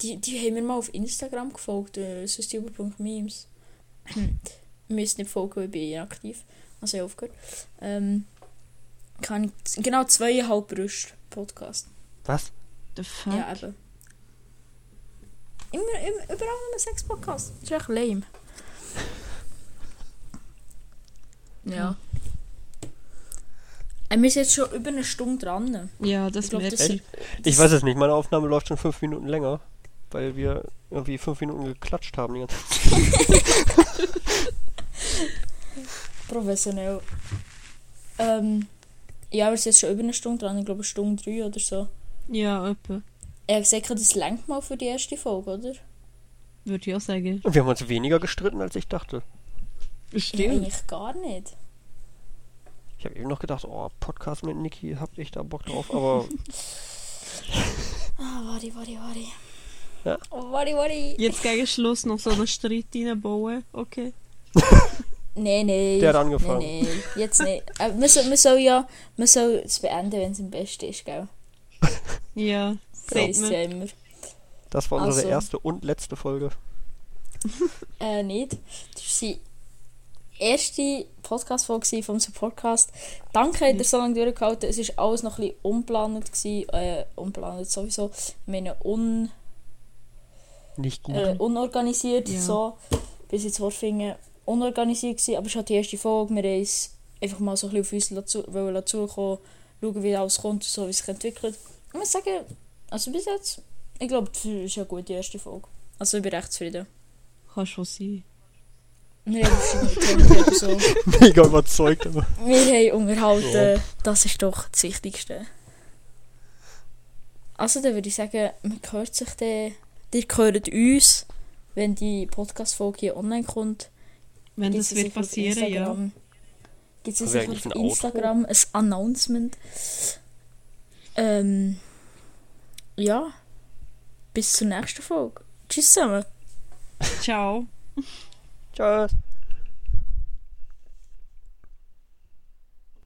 [SPEAKER 1] Die, die haben mir mal auf Instagram gefolgt, äh, sustiber.memes. Wir müssen nicht folgen, weil ich bin inaktiv. Also ich habe aufgehört. Ähm, kann ich, genau zweieinhalb Brüste Podcast.
[SPEAKER 3] Was?
[SPEAKER 2] The fuck?
[SPEAKER 1] Ja, eben. Immer, immer, überall nur Sex Podcast. Das ist echt lame. Ja. Und wir sind jetzt schon über eine Stunde dran.
[SPEAKER 2] Ja, das
[SPEAKER 1] Ich
[SPEAKER 2] merkt
[SPEAKER 1] das,
[SPEAKER 2] man.
[SPEAKER 3] Ich weiß es nicht. Meine Aufnahme läuft schon fünf Minuten länger. Weil wir irgendwie fünf Minuten geklatscht haben die ganze Zeit.
[SPEAKER 1] Professionell. Ähm, ja, wir sind jetzt schon über eine Stunde dran. Ich glaube, eine Stunde drei oder so.
[SPEAKER 2] Ja, etwa.
[SPEAKER 1] Er hat gesagt, das lenkt mal für die erste Folge, oder?
[SPEAKER 2] Würde ich auch sagen.
[SPEAKER 3] Und wir haben uns weniger gestritten, als ich dachte.
[SPEAKER 1] Ja,
[SPEAKER 2] Stimmt.
[SPEAKER 1] eigentlich gar nicht.
[SPEAKER 3] Ich habe eben noch gedacht, oh, Podcast mit Niki, hab ich da Bock drauf. Aber
[SPEAKER 1] Ah, warte, warte, warte.
[SPEAKER 3] Ja.
[SPEAKER 1] Oh, warte, warte.
[SPEAKER 2] Jetzt gegen Schluss noch so einen Streit reinbauen. Okay.
[SPEAKER 1] Nein, nein.
[SPEAKER 3] Der hat angefangen.
[SPEAKER 1] Nein, nein, jetzt nicht. Äh, man, soll, man soll ja man soll es beenden, wenn es am besten ist, gell?
[SPEAKER 2] Ja,
[SPEAKER 1] Das ja immer.
[SPEAKER 3] das war unsere
[SPEAKER 1] Also.
[SPEAKER 3] erste und letzte Folge.
[SPEAKER 1] Äh, nicht. Das war die erste Podcast-Folge von unserem Podcast. Danke, habt ihr so lange durchgehalten. Es war alles noch ein bisschen unplanend. Gewesen. Äh, unplanend sowieso. Ich meine, un,
[SPEAKER 3] Nicht gut.
[SPEAKER 1] äh, unorganisiert.
[SPEAKER 2] Ja.
[SPEAKER 1] So, bis jetzt Horfingen unorganisiert gewesen. Aber es ist halt die erste Folge. Wir haben es einfach mal so ein bisschen auf uns dazu, dazukommen, schauen, wie alles kommt, so wie es sich entwickelt. Ich muss sagen, also bis jetzt, ich glaube, es ist eine gute erste Folge. Also ich bin recht zufrieden.
[SPEAKER 2] Kann schon sein.
[SPEAKER 1] Wir haben verschiedene so.
[SPEAKER 3] Mega überzeugt. Aber.
[SPEAKER 1] Wir haben unterhalten, das ist doch das Wichtigste. Also dann würde ich sagen, man hört sich dann, ihr hört uns, wenn die Podcast-Folge hier online kommt.
[SPEAKER 2] Wenn das wird
[SPEAKER 1] sicher
[SPEAKER 2] passieren, ja.
[SPEAKER 1] Gibt es
[SPEAKER 3] wir
[SPEAKER 1] auf? Instagram ein Announcement. Ähm, ja, bis zur nächsten Folge. Tschüss zusammen.
[SPEAKER 2] Ciao.
[SPEAKER 3] Tschüss.